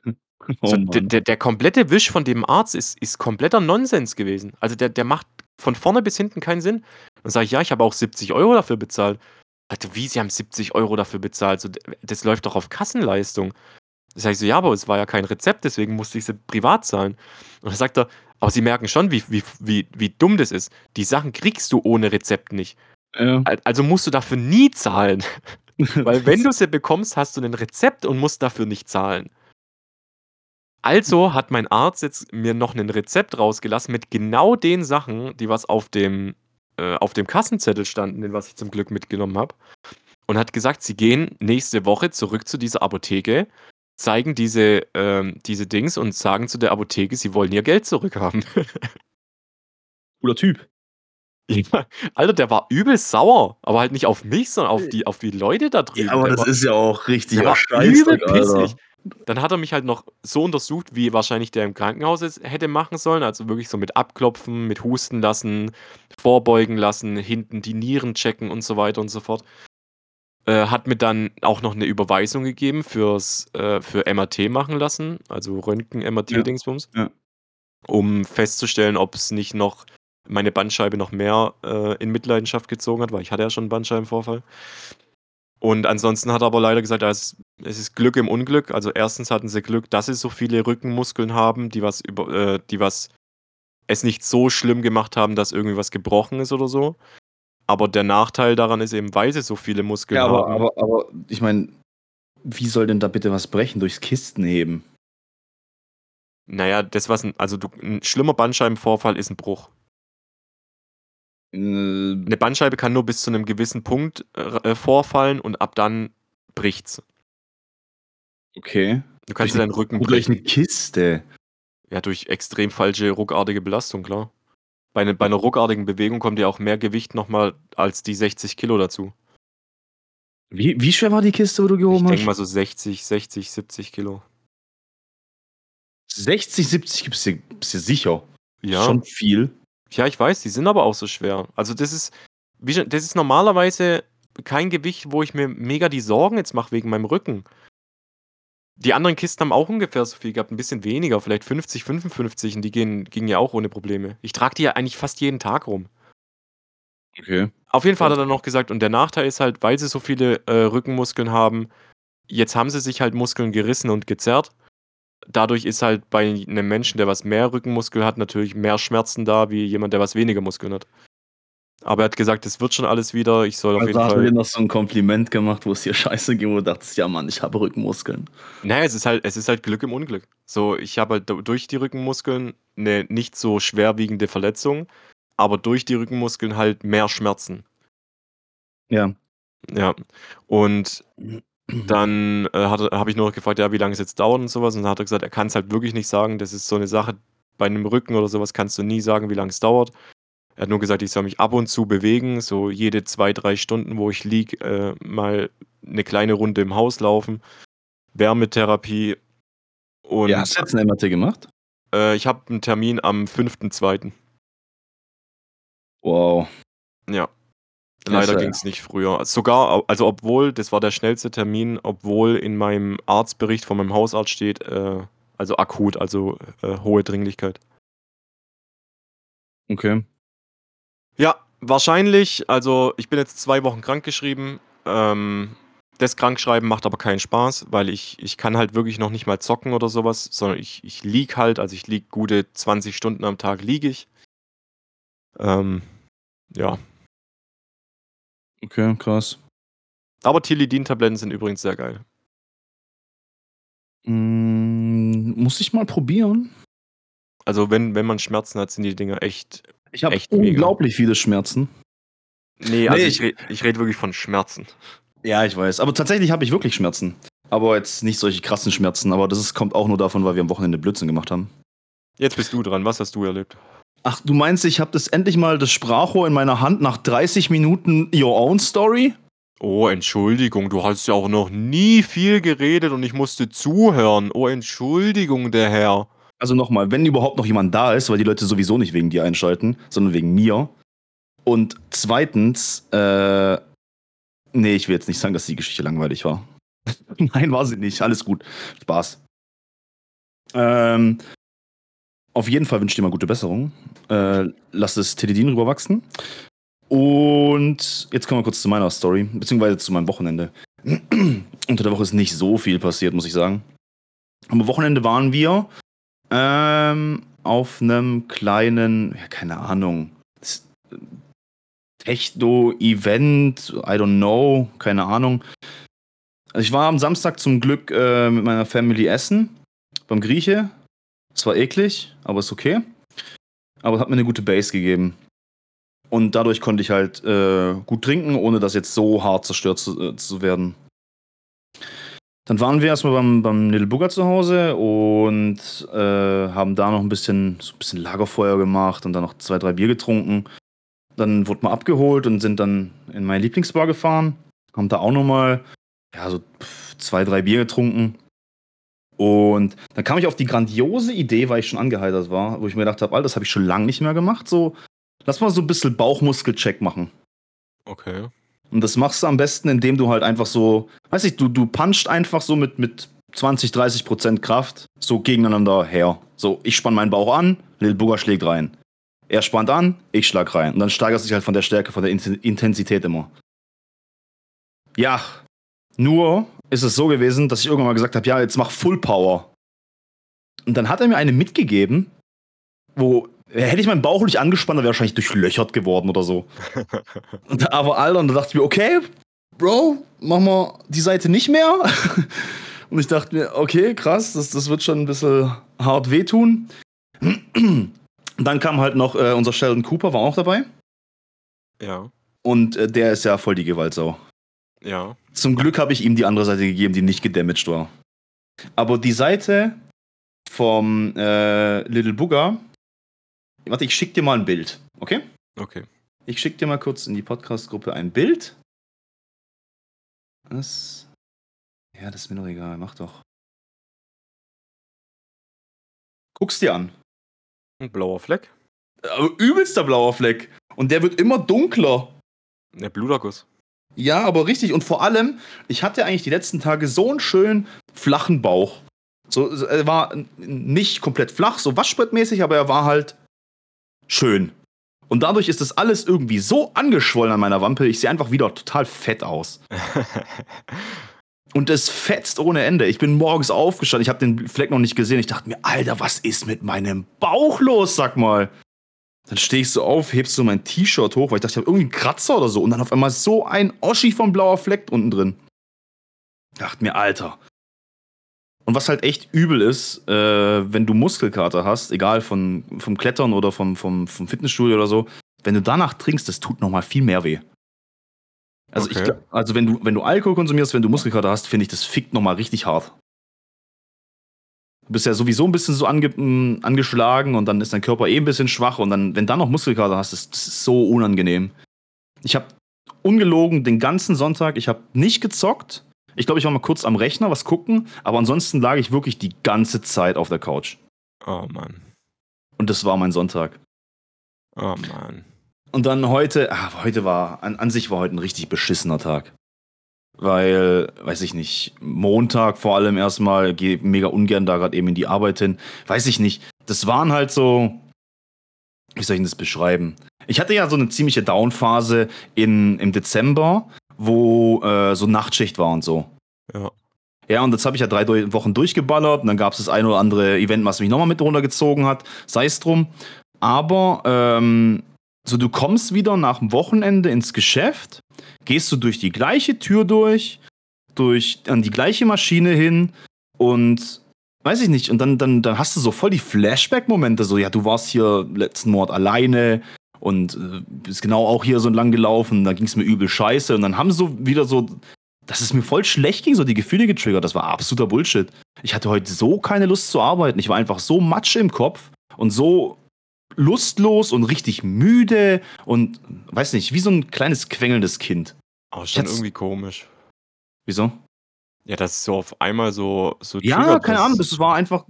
Oh So, der der komplette Wisch von dem Arzt ist ist kompletter Nonsens gewesen. Also, der der macht von vorne bis hinten keinen Sinn. Dann sage ich: „Ja, ich habe auch 70 € dafür bezahlt.“ Sagt er: „Wie, Sie haben 70 € dafür bezahlt? So, das läuft doch auf Kassenleistung.“ Sage ich so: „Ja, aber es war ja kein Rezept, deswegen musste ich sie privat zahlen.“ Und dann sagt er: „Aber Sie merken schon, wie wie wie wie dumm das ist. Die Sachen kriegst du ohne Rezept nicht. Ja. Al also, musst du dafür nie zahlen. Weil wenn du sie bekommst, hast du 'nen Rezept und musst dafür nicht zahlen.“ Also, hat mein Arzt jetzt mir noch 'nen Rezept rausgelassen mit genau den Sachen, die was auf dem äh, auf dem Kassenzettel standen, den was ich zum Glück mitgenommen habe. Und hat gesagt, sie gehen nächste Woche zurück zu dieser Apotheke, zeigen diese ähm, diese Dings und sagen zu der Apotheke, sie wollen ihr Geld zurückhaben. Cooler Typ. Ja, Alter, der war übel sauer, aber halt nicht auf mich, sondern auf die auf die Leute da drüben. Ja, aber Der das war ist ja auch richtig der war übel Scheißdreck, Alter. pissig. Dann hat er mich halt noch so untersucht, wie wahrscheinlich der im Krankenhaus es hätte machen sollen. Also wirklich so mit abklopfen, mit husten lassen, vorbeugen lassen, hinten die Nieren checken und so weiter und so fort. Äh, hat mir dann auch noch 'ne Überweisung gegeben fürs äh, für MRT machen lassen, also Röntgen, Ja. Ja. Um festzustellen, ob's nicht noch meine Bandscheibe noch mehr, äh, in Mitleidenschaft gezogen hat, weil ich hatte ja schon 'n Bandscheibenvorfall. Und ansonsten hat er aber leider gesagt, es es ist Glück im Unglück. Also, erstens hatten sie Glück, dass sie so viele Rückenmuskeln haben, die was über äh, die was es nicht so schlimm gemacht haben, dass irgendwie was gebrochen ist oder so. Aber der Nachteil daran ist eben, weil sie so viele Muskeln Ja, aber haben aber aber ich meine, wie soll denn da bitte was brechen? Durchs Kistenheben? Na ja, das was 'n also du 'n schlimmer Bandscheibenvorfall ist 'n Bruch. Äh 'Ne Bandscheibe kann nur bis zu 'nem gewissen Punkt, r äh, vorfallen und ab dann bricht's. Okay. Du kannst Durch dir deinen 'ne Rücken durch 'ne brechen. Kiste? Ja, durch extrem falsche ruckartige Belastung, klar. Bei 'ne bei 'ner ruckartigen Bewegung kommt ja auch mehr Gewicht noch mal als die 60 Kilo dazu. Wie wie schwer war die Kiste, wo du Ich gehoben denke hast? mal so 60, 60, 70 Kilo. 60, 70 bist du bist du sicher? Ja. Schon viel. Ja, ich weiß, die sind aber auch so schwer. Also, das ist das ist normalerweise kein Gewicht, wo ich mir mega die Sorgen jetzt mache wegen meinem Rücken. Die anderen Kisten haben auch ungefähr so viel gehabt, 'n bisschen weniger, vielleicht 50, 55 und die gehen gingen ja auch ohne Probleme. Ich trage die ja eigentlich fast jeden Tag rum. Okay. Auf jeden Fall hat er dann noch gesagt und der Nachteil ist halt, weil sie so viele, äh, Rückenmuskeln haben jetzt haben sie sich halt Muskeln gerissen und gezerrt. Dadurch ist halt bei 'nem Menschen, der was mehr Rückenmuskel hat, natürlich mehr Schmerzen da, wie jemand, der was weniger Muskeln hat. Aber er hat gesagt, das wird schon alles wieder. Ich soll auf Also, jeden Fall noch so 'n Kompliment gemacht, wo es dir scheiße ging, wo du dachtest: „Ja, Mann, ich habe Rückenmuskeln.“ Na ja, es ist halt es ist halt Glück im Unglück. So, ich habe halt durch die Rückenmuskeln 'ne nicht so schwerwiegende Verletzung, aber durch die Rückenmuskeln halt mehr Schmerzen. Ja. Ja. Und dann, äh, habe ich nur noch gefragt, ja, wie lange es jetzt dauert und so was. Und dann hat er gesagt, er kann's halt wirklich nicht sagen. Das ist so 'ne Sache, bei 'nem Rücken oder so was kannst du nie sagen, wie lang es dauert. Er hat nur gesagt, ich soll mich ab und zu bewegen, so jede 2, 3 Stunden, wo ich liege, äh, mal 'ne kleine Runde im Haus laufen, Wärmetherapie und Ja, hast du jetzt 'n MRT gemacht? Äh, ich habe 'n Termin am 5.2. Wow. Ja. Leider ja ging's nicht früher. Sogar also, obwohl das war der schnellste Termin, obwohl in meinem Arztbericht von meinem Hausarzt steht, äh, also akut, also, äh, hohe Dringlichkeit. Okay. Ja, wahrscheinlich also, ich bin jetzt 2 Wochen krankgeschrieben. Ähm, das Krankschreiben macht aber keinen Spaß, weil ich ich kann halt wirklich noch nicht mal zocken oder so was, sondern ich ich liege halt, also, ich liege gute 20 Stunden am Tag liege ich. Ähm, ja. Okay, krass. Aber Tilidin-Tabletten sind übrigens sehr geil. Hm, muss ich mal probieren. Also, wenn wenn man Schmerzen hat, sind die Dinger echt Ich habe echt mega. unglaublich viele Schmerzen. Ne, also, Ne, ich ich rede ich rede wirklich von Schmerzen. Ja, ich weiß. Aber tatsächlich habe ich wirklich Schmerzen. Aber jetzt nicht solche krassen Schmerzen, aber das ist kommt auch nur davon, weil wir am Wochenende Blödsinn gemacht haben. Jetzt bist du dran. Was hast du erlebt? Ach, du meinst, ich habe das endlich mal das Sprachrohr in meiner Hand nach 30 Minuten Your Own Story? Oh, Entschuldigung, du hast ja auch noch nie viel geredet und ich musste zuhören. Oh, Entschuldigung, der Herr. Also, noch mal, wenn überhaupt noch jemand da ist, weil die Leute sowieso nicht wegen dir einschalten, sondern wegen mir. Und 2. äh ne, ich will jetzt nicht sagen, dass die Geschichte langweilig war. Nein, war sie nicht. Alles gut. Spaß. Ähm, auf jeden Fall wünsche ich dir mal gute Besserung. Äh, lass das Teledin rüberwachsen. Und jetzt kommen wir kurz zu meiner Story, beziehungsweise zu meinem Wochenende. Unter der Woche ist nicht so viel passiert, muss ich sagen. Am Wochenende waren wir ähm, auf 'nem kleinen, ja, keine Ahnung, Techno-Event, I don't know, keine Ahnung. Also, ich war am Samstag zum Glück, äh, mit meiner Family essen beim Grieche. Es war eklig, aber ist okay. Aber es hat mir 'ne gute Base gegeben. Und dadurch konnte ich halt, äh, gut trinken, ohne dass jetzt so hart zerstört zu äh, zu werden. Dann waren wir erst mal beim beim Little Booger zu Hause und, äh, haben da noch 'n bisschen so 'n bisschen Lagerfeuer gemacht und dann noch 2, 3 Bier getrunken. Dann wurde man abgeholt und sind dann in meine Lieblingsbar gefahren. Haben da auch nochmal, ja, so zwei, drei Bier getrunken. Und dann kam ich auf die grandiose Idee, weil ich schon angeheitert war, wo ich mir gedacht habe, Alter, das habe ich schon lange nicht mehr gemacht. So, lass mal so ein bisschen Bauchmuskelcheck machen. Okay. Und das machst du am besten, indem du halt einfach so, weiß ich, du, du puncht einfach so mit, mit 20, 30 Prozent Kraft so gegeneinander her. So, ich spann meinen Bauch an, Lil Booger schlägt rein. Er spannt an, ich schlag rein. Und dann steigert sich halt von der Stärke, von der Intensität immer. Ja, nur ist es so gewesen, dass ich irgendwann mal gesagt habe, ja, jetzt mach Full Power. Und dann hat er mir eine mitgegeben, wo hätte ich meinen Bauch nicht angespannt, dann wäre wahrscheinlich durchlöchert geworden oder so. aber Alter, und da dachte ich mir, okay, Bro, mach mal die Seite nicht mehr. und ich dachte mir, okay, krass, das, das wird schon ein bisschen hart wehtun. dann kam halt noch äh, unser Sheldon Cooper, war auch dabei. Ja. Und äh, der ist ja voll die Gewaltsau. Ja. Zum Glück habe ich ihm die andere Seite gegeben, die nicht gedamaged war. Aber die Seite vom äh, Little Booger, warte, ich schick dir mal ein Bild, okay? Okay. Ich schick dir mal kurz in die Podcast-Gruppe ein Bild. Das. Ja, das ist mir noch egal, mach doch. Guck's dir an. Ein blauer Fleck? Aber übelster blauer Fleck. Und der wird immer dunkler. Der Bluterguss. Ja, aber richtig. Und vor allem, ich hatte eigentlich die letzten Tage so einen schönen flachen Bauch. So, er war nicht komplett flach, so waschbrettmäßig, aber er war halt schön. Und dadurch ist das alles irgendwie so angeschwollen an meiner Wampe, ich sehe einfach wieder total fett aus. Und es fetzt ohne Ende. Ich bin morgens aufgestanden, ich habe den Fleck noch nicht gesehen. Ich dachte mir, Alter, was ist mit meinem Bauch los, sag mal. Dann stehe ich so auf, hebst so mein T-Shirt hoch, weil ich dachte, ich habe irgendwie einen Kratzer oder so. Und dann auf einmal so ein Oschi vom blauer Fleck unten drin. Dachte mir, Alter. Und was halt echt übel ist, äh, wenn du Muskelkater hast, egal von, vom Klettern oder vom, vom, vom Fitnessstudio oder so, wenn du danach trinkst, das tut nochmal viel mehr weh. Also, okay. ich, also wenn, du, wenn du Alkohol konsumierst, wenn du Muskelkater hast, finde ich, das fickt nochmal richtig hart. Du bist ja sowieso ein bisschen so ange, mm, angeschlagen und dann ist dein Körper eh ein bisschen schwach und dann, wenn dann noch Muskelkater hast, das, das ist so unangenehm. Ich habe ungelogen den ganzen Sonntag, ich habe nicht gezockt. Ich glaube, ich war mal kurz am Rechner, was gucken, aber ansonsten lag ich wirklich die ganze Zeit auf der Couch. Oh Mann. Und das war mein Sonntag. Oh Mann. Und dann heute, ach, heute war, an, an sich war heute ein richtig beschissener Tag weil, weiß ich nicht, Montag vor allem erstmal, gehe mega ungern da gerade eben in die Arbeit hin. Weiß ich nicht. Das waren halt so, wie soll ich das beschreiben? Ich hatte ja so eine ziemliche Downphase in, im Dezember, wo äh, so Nachtschicht war und so. Ja. Ja, und jetzt habe ich ja drei Wochen durchgeballert und dann gab es das ein oder andere Event, was mich nochmal mit runtergezogen hat. Sei es drum. Aber ähm, so, du kommst wieder nach dem Wochenende ins Geschäft, gehst du durch die gleiche Tür durch, durch an die gleiche Maschine hin und weiß ich nicht, und dann, dann, dann hast du so voll die Flashback-Momente, so, ja, du warst hier letzten Mord alleine und äh, bist genau auch hier so lang gelaufen, da ging es mir übel scheiße und dann haben so wieder so, dass es mir voll schlecht ging, so die Gefühle getriggert, das war absoluter Bullshit. Ich hatte heute so keine Lust zu arbeiten, ich war einfach so matsch im Kopf und so lustlos und richtig müde und weiß nicht, wie so ein kleines quengelndes Kind. Aber schon irgendwie komisch. Wieso? Ja, das ist so auf einmal so so Ja, keine Ahnung, das war einfach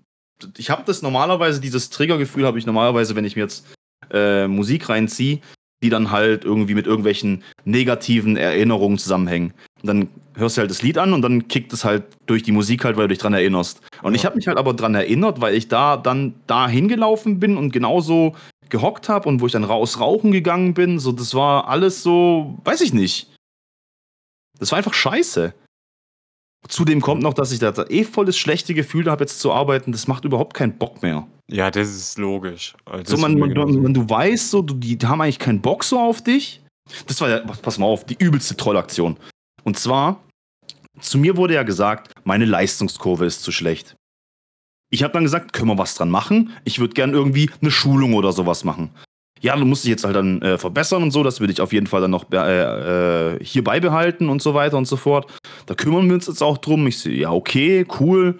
ich habe das normalerweise dieses Triggergefühl habe ich normalerweise, wenn ich mir jetzt äh, Musik reinziehe, die dann halt irgendwie mit irgendwelchen negativen Erinnerungen zusammenhängen. Und dann hörst du halt das Lied an und dann kickt es halt durch die Musik halt, weil du dich dran erinnerst. Und ja. ich habe mich halt aber dran erinnert, weil ich da dann da hingelaufen bin und genauso gehockt habe und wo ich dann raus rauchen gegangen bin. So, das war alles so, weiß ich nicht. Das war einfach scheiße. Zudem kommt noch, dass ich da eh voll das schlechte Gefühl habe, jetzt zu arbeiten. Das macht überhaupt keinen Bock mehr. Ja, das ist logisch. Also so, man, man, man, du weißt so, du, die, die haben eigentlich keinen Bock so auf dich. Das war ja, pass mal auf, die übelste Trollaktion. Und zwar, zu mir wurde ja gesagt, meine Leistungskurve ist zu schlecht. Ich habe dann gesagt, können wir was dran machen? Ich würde gern irgendwie eine Schulung oder sowas machen. Ja, du musst dich jetzt halt dann äh, verbessern und so, das würde ich auf jeden Fall dann noch äh, äh, hier beibehalten und so weiter und so fort. Da kümmern wir uns jetzt auch drum. Ich sehe, ja, okay, cool.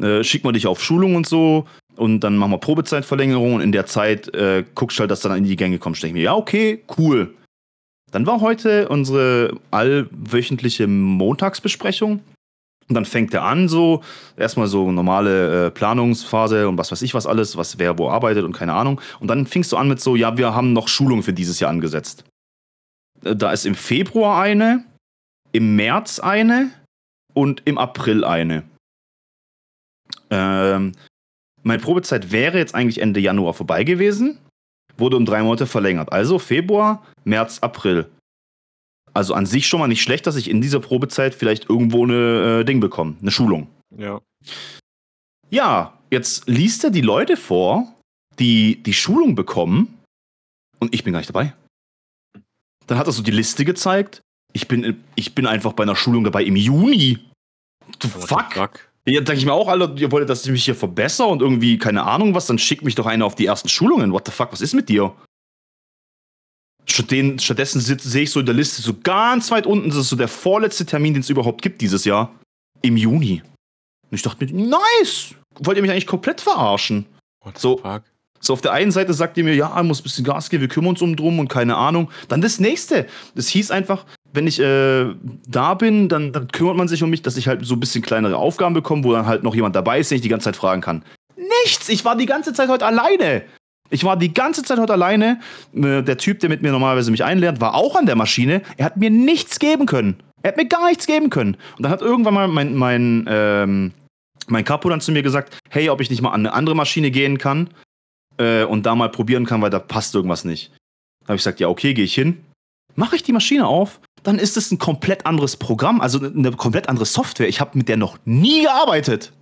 Äh, schick mal dich auf Schulung und so. und dann machen wir Probezeitverlängerung und in der Zeit äh, guckst halt, dass dann in die Gänge kommst. Denke mir, ja, okay, cool. Dann war heute unsere allwöchentliche Montagsbesprechung. Und dann fängt er an, so erstmal so normale äh, Planungsphase und was weiß ich was alles, was wer wo arbeitet und keine Ahnung. Und dann fingst du an mit so, ja, wir haben noch Schulung für dieses Jahr angesetzt. Äh, da ist im Februar eine, im März eine und im April eine. Ähm, meine Probezeit wäre jetzt eigentlich Ende Januar vorbei gewesen, wurde um drei Monate verlängert. Also Februar, März, April. Also an sich schon mal nicht schlecht, dass ich in dieser Probezeit vielleicht irgendwo eine äh, Ding bekomme, eine Schulung. Ja. Ja, jetzt liest er die Leute vor, die die Schulung bekommen und ich bin gar nicht dabei. Dann hat er so die Liste gezeigt. Ich bin, ich bin einfach bei einer Schulung dabei im Juni. The fuck? fuck? Ja, denke ich mir auch, Alter, ihr wolltet, dass ich mich hier verbessere und irgendwie, keine Ahnung was, dann schickt mich doch einer auf die ersten Schulungen. What the fuck, was ist mit dir? Stattdessen sehe ich so in der Liste so ganz weit unten, das ist so der vorletzte Termin, den es überhaupt gibt dieses Jahr. Im Juni. Und ich dachte mir, nice! Wollt ihr mich eigentlich komplett verarschen? What so? So, auf der einen Seite sagt ihr mir, ja, muss ein bisschen Gas geben, wir kümmern uns um drum und keine Ahnung. Dann das nächste. Das hieß einfach, wenn ich äh, da bin, dann, dann, kümmert man sich um mich, dass ich halt so ein bisschen kleinere Aufgaben bekomme, wo dann halt noch jemand dabei ist, den ich die ganze Zeit fragen kann. Nichts! Ich war die ganze Zeit heute alleine. Ich war die ganze Zeit heute alleine. Äh, der Typ, der mit mir normalerweise mich einlernt, war auch an der Maschine. Er hat mir nichts geben können. Er hat mir gar nichts geben können. Und dann hat irgendwann mal mein, mein, ähm, mein Capo dann zu mir gesagt, hey, ob ich nicht mal an eine andere Maschine gehen kann äh, und da mal probieren kann, weil da passt irgendwas nicht. Da habe ich gesagt, ja, okay, gehe ich hin. Mache ich die Maschine auf, dann ist es ein komplett anderes Programm, also eine komplett andere Software. Ich habe mit der noch nie gearbeitet.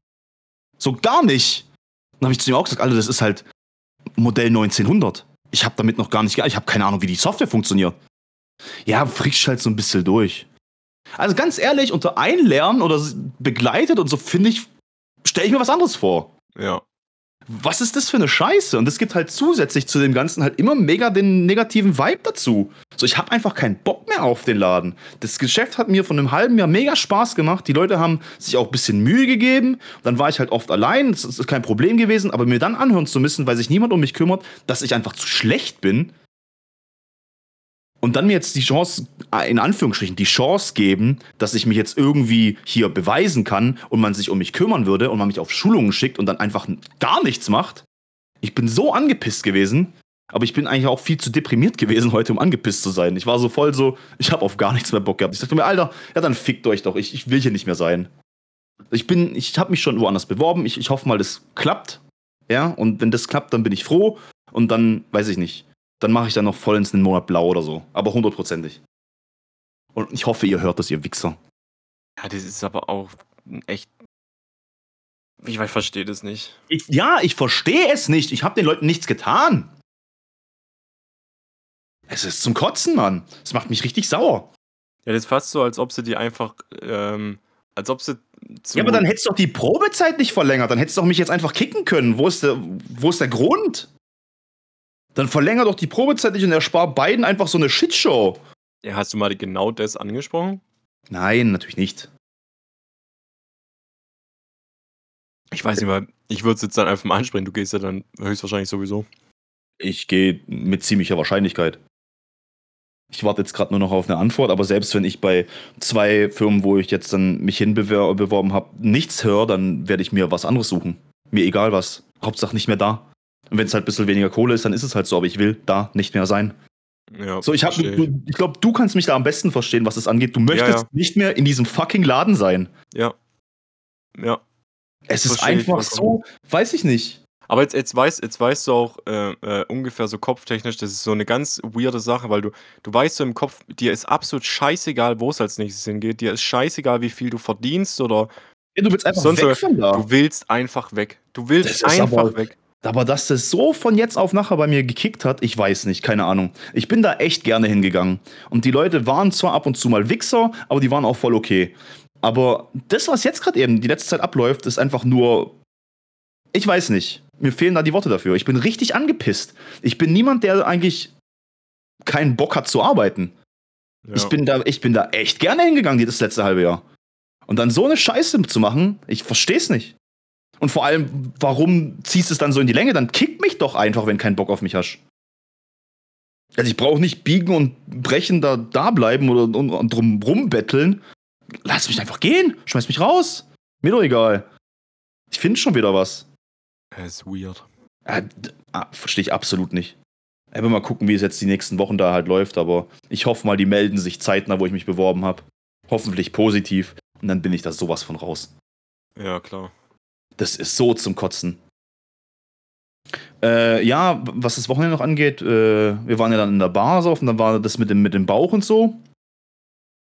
So gar nicht. Dann habe ich zu ihm auch gesagt, Alter, das ist halt Modell 1900. Ich habe damit noch gar nicht, ich habe keine Ahnung, wie die Software funktioniert. Ja, frickst halt so ein bisschen durch. Also ganz ehrlich, unter Einlernen oder begleitet und so finde ich, stelle ich mir was anderes vor. Ja was ist das für eine Scheiße? Und es gibt halt zusätzlich zu dem Ganzen halt immer mega den negativen Vibe dazu. So, ich habe einfach keinen Bock mehr auf den Laden. Das Geschäft hat mir von einem halben Jahr mega Spaß gemacht. Die Leute haben sich auch ein bisschen Mühe gegeben. Dann war ich halt oft allein. Das ist kein Problem gewesen. Aber mir dann anhören zu müssen, weil sich niemand um mich kümmert, dass ich einfach zu schlecht bin, und dann mir jetzt die Chance, äh, in Anführungsstrichen, die Chance geben, dass ich mich jetzt irgendwie hier beweisen kann und man sich um mich kümmern würde und man mich auf Schulungen schickt und dann einfach gar nichts macht. Ich bin so angepisst gewesen, aber ich bin eigentlich auch viel zu deprimiert gewesen heute, um angepisst zu sein. Ich war so voll so, ich habe auf gar nichts mehr Bock gehabt. Ich dachte mir, Alter, ja dann fickt euch doch, ich, ich will hier nicht mehr sein. Ich bin, ich habe mich schon woanders beworben. Ich, ich hoffe mal, das klappt. Ja, und wenn das klappt, dann bin ich froh. Und dann, weiß ich nicht, dann mache ich dann noch vollends einen Monat blau oder so. Aber hundertprozentig. Und ich hoffe, ihr hört das, ihr Wichser. Ja, das ist aber auch echt. Ich verstehe das nicht. Ich, ja, ich verstehe es nicht. Ich habe den Leuten nichts getan. Es ist zum Kotzen, Mann. Es macht mich richtig sauer. Ja, das ist fast so, als ob sie die einfach, ähm, als ob sie Ja, aber dann hättest du doch die Probezeit nicht verlängert. Dann hättest du doch mich jetzt einfach kicken können. Wo ist der, wo ist der Grund? Dann verlänger doch die Probezeit nicht und erspar beiden einfach so eine Shitshow. Ja, hast du mal genau das angesprochen? Nein, natürlich nicht. Ich weiß nicht mal, ich würde es jetzt dann einfach mal ansprechen. Du gehst ja dann höchstwahrscheinlich sowieso. Ich gehe mit ziemlicher Wahrscheinlichkeit. Ich warte jetzt gerade nur noch auf eine Antwort, aber selbst wenn ich bei zwei Firmen, wo ich jetzt dann mich hinbeworben habe, nichts höre, dann werde ich mir was anderes suchen. Mir egal was. Hauptsache nicht mehr da. Und wenn es halt ein bisschen weniger Kohle ist, dann ist es halt so, aber ich will da nicht mehr sein. Ja, so, ich, hab, ich, ich glaube, du kannst mich da am besten verstehen, was es angeht. Du möchtest ja, ja. nicht mehr in diesem fucking Laden sein. Ja. Ja. Es ist einfach so, weiß ich nicht. Aber jetzt, jetzt, weißt, jetzt weißt du auch äh, äh, ungefähr so kopftechnisch, das ist so eine ganz weirde Sache, weil du, du weißt so im Kopf, dir ist absolut scheißegal, wo es als nächstes hingeht. Dir ist scheißegal, wie viel du verdienst oder. Ja, du willst einfach weg von da. Du willst einfach weg. Du willst einfach weg. Aber dass das so von jetzt auf nachher bei mir gekickt hat, ich weiß nicht, keine Ahnung. Ich bin da echt gerne hingegangen. Und die Leute waren zwar ab und zu mal Wichser, aber die waren auch voll okay. Aber das, was jetzt gerade eben die letzte Zeit abläuft, ist einfach nur. Ich weiß nicht. Mir fehlen da die Worte dafür. Ich bin richtig angepisst. Ich bin niemand, der eigentlich keinen Bock hat zu arbeiten. Ja. Ich, bin da, ich bin da echt gerne hingegangen, das letzte halbe Jahr. Und dann so eine Scheiße zu machen, ich versteh's nicht. Und vor allem, warum ziehst du es dann so in die Länge? Dann kick mich doch einfach, wenn kein Bock auf mich hast. Also ich brauche nicht biegen und brechen da, da bleiben oder und, und drum rumbetteln. Lass mich einfach gehen. Schmeiß mich raus. Mir doch egal. Ich finde schon wieder was. Das ist weird. Äh, ah, Verstehe ich absolut nicht. Ich will mal gucken, wie es jetzt die nächsten Wochen da halt läuft, aber ich hoffe mal, die melden sich zeitnah, wo ich mich beworben habe. Hoffentlich positiv. Und dann bin ich da sowas von raus. Ja, klar. Das ist so zum Kotzen. Äh, ja, was das Wochenende noch angeht, äh, wir waren ja dann in der Bar so und dann war das mit dem, mit dem Bauch und so.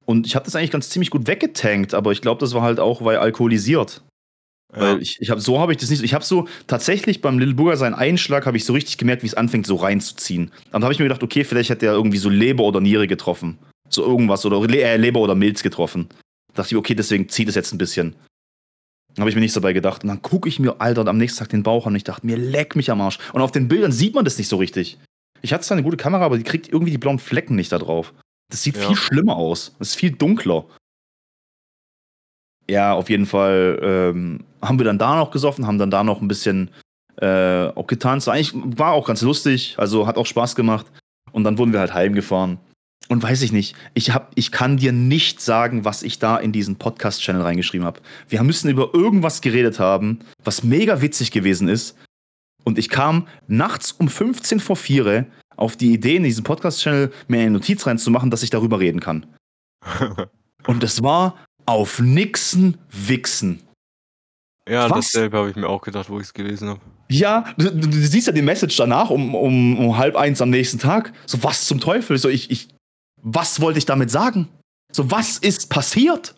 Und ich habe das eigentlich ganz ziemlich gut weggetankt, aber ich glaube, das war halt auch, weil alkoholisiert. Ja. Weil ich, ich habe so habe ich das nicht. Ich habe so tatsächlich beim Little Burger seinen Einschlag habe ich so richtig gemerkt, wie es anfängt so reinzuziehen. Dann habe ich mir gedacht, okay, vielleicht hat der irgendwie so Leber oder Niere getroffen, so irgendwas oder äh, Leber oder Milz getroffen. Da dachte ich, okay, deswegen zieht es jetzt ein bisschen. Habe ich mir nichts dabei gedacht. Und dann gucke ich mir, Alter, am nächsten Tag den Bauch an und ich dachte, mir leck mich am Arsch. Und auf den Bildern sieht man das nicht so richtig. Ich hatte zwar eine gute Kamera, aber die kriegt irgendwie die blauen Flecken nicht da drauf. Das sieht Ja. viel schlimmer aus. Das ist viel dunkler. Ja, auf jeden Fall ähm, haben wir dann da noch gesoffen, haben dann da noch ein bisschen äh, auch getanzt. Eigentlich war auch ganz lustig, also hat auch Spaß gemacht. Und dann wurden wir halt heimgefahren. Und weiß ich nicht, ich, hab, ich kann dir nicht sagen, was ich da in diesen Podcast-Channel reingeschrieben habe. Wir müssen über irgendwas geredet haben, was mega witzig gewesen ist. Und ich kam nachts um 15 vor 4 auf die Idee, in diesen Podcast-Channel mir eine Notiz reinzumachen, dass ich darüber reden kann. Und das war auf Nixen Wichsen. ja, Was? dasselbe habe ich mir auch gedacht, wo ich es gelesen habe. Ja, du, du, du siehst ja die Message danach um, um, um halb eins am nächsten Tag. So, was zum Teufel? So, ich, ich, was wollte ich damit sagen? So, was ist passiert?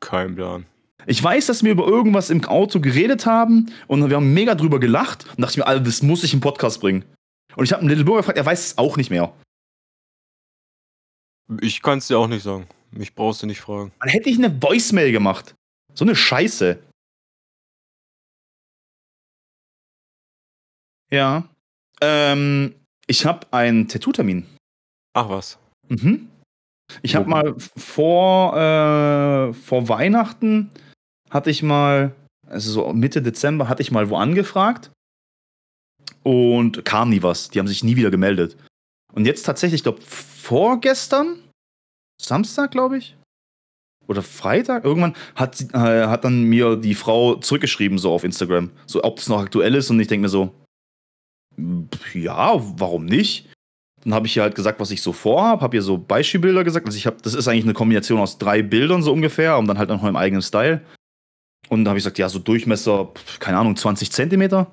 Kein Plan. Ich weiß, dass wir über irgendwas im Auto geredet haben und wir haben mega drüber gelacht und dachte ich mir, Alter, das muss ich im Podcast bringen. Und ich habe einen Little Burger gefragt, er weiß es auch nicht mehr. Ich kann es dir auch nicht sagen. Mich brauchst du nicht fragen. Dann hätte ich eine Voicemail gemacht. So eine Scheiße. Ja. Ähm, ich habe einen Tattoo-Termin. Ach was. Mhm. Ich habe mal vor, äh, vor Weihnachten hatte ich mal, also so Mitte Dezember hatte ich mal wo angefragt und kam nie was. Die haben sich nie wieder gemeldet. Und jetzt tatsächlich, ich glaube, vorgestern, Samstag, glaube ich, oder Freitag, irgendwann hat, sie- äh, hat dann mir die Frau zurückgeschrieben, so auf Instagram, so ob es noch aktuell ist. Und ich denke mir so, ja, warum nicht? Dann habe ich ihr halt gesagt, was ich so vorhabe, habe ihr so Beispielbilder gesagt. Also ich habe, das ist eigentlich eine Kombination aus drei Bildern so ungefähr und dann halt noch im eigenen Style. Und da habe ich gesagt, ja, so Durchmesser, keine Ahnung, 20 Zentimeter,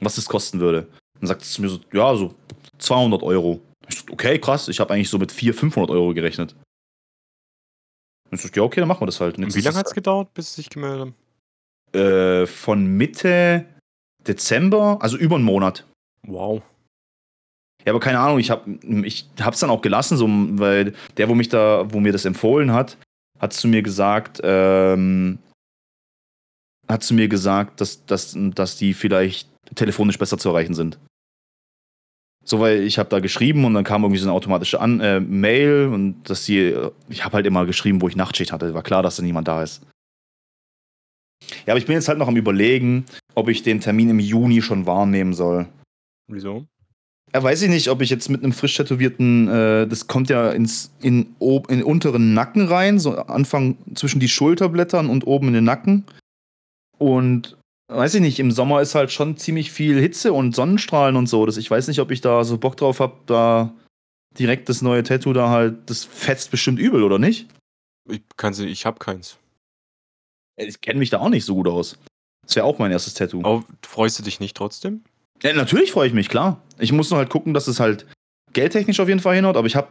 was das kosten würde. Dann sagt sie mir so, ja, so 200 Euro. Ich so, okay, krass, ich habe eigentlich so mit 400, 500 Euro gerechnet. Und ich so, ja, okay, dann machen wir das halt. Und Und wie lange hat es gedauert, bis sie sich gemeldet haben? äh, von Mitte Dezember, also über einen Monat. Wow. Ja, aber keine Ahnung, ich habe ich hab's dann auch gelassen, so, weil der, wo mich da, wo mir das empfohlen hat, hat zu mir gesagt, ähm, hat zu mir gesagt, dass, dass, dass die vielleicht telefonisch besser zu erreichen sind. So, weil ich habe da geschrieben und dann kam irgendwie so eine automatische An äh, Mail und dass sie, ich habe halt immer geschrieben, wo ich Nachtschicht hatte. War klar, dass da niemand da ist. Ja, aber ich bin jetzt halt noch am überlegen, ob ich den Termin im Juni schon wahrnehmen soll. Wieso? Ja, weiß ich nicht, ob ich jetzt mit einem frisch tätowierten, äh, das kommt ja ins, in, ob, in den unteren Nacken rein, so Anfang zwischen die Schulterblättern und oben in den Nacken. Und weiß ich nicht, im Sommer ist halt schon ziemlich viel Hitze und Sonnenstrahlen und so. Das, ich weiß nicht, ob ich da so Bock drauf habe, da direkt das neue Tattoo da halt, das fetzt bestimmt übel, oder nicht? Ich kann sie, ich habe keins. Ich kenne mich da auch nicht so gut aus. Das wäre auch mein erstes Tattoo. Aber freust du dich nicht trotzdem? Ja, natürlich freue ich mich, klar. Ich muss nur halt gucken, dass es halt geldtechnisch auf jeden Fall hinhaut, aber ich habe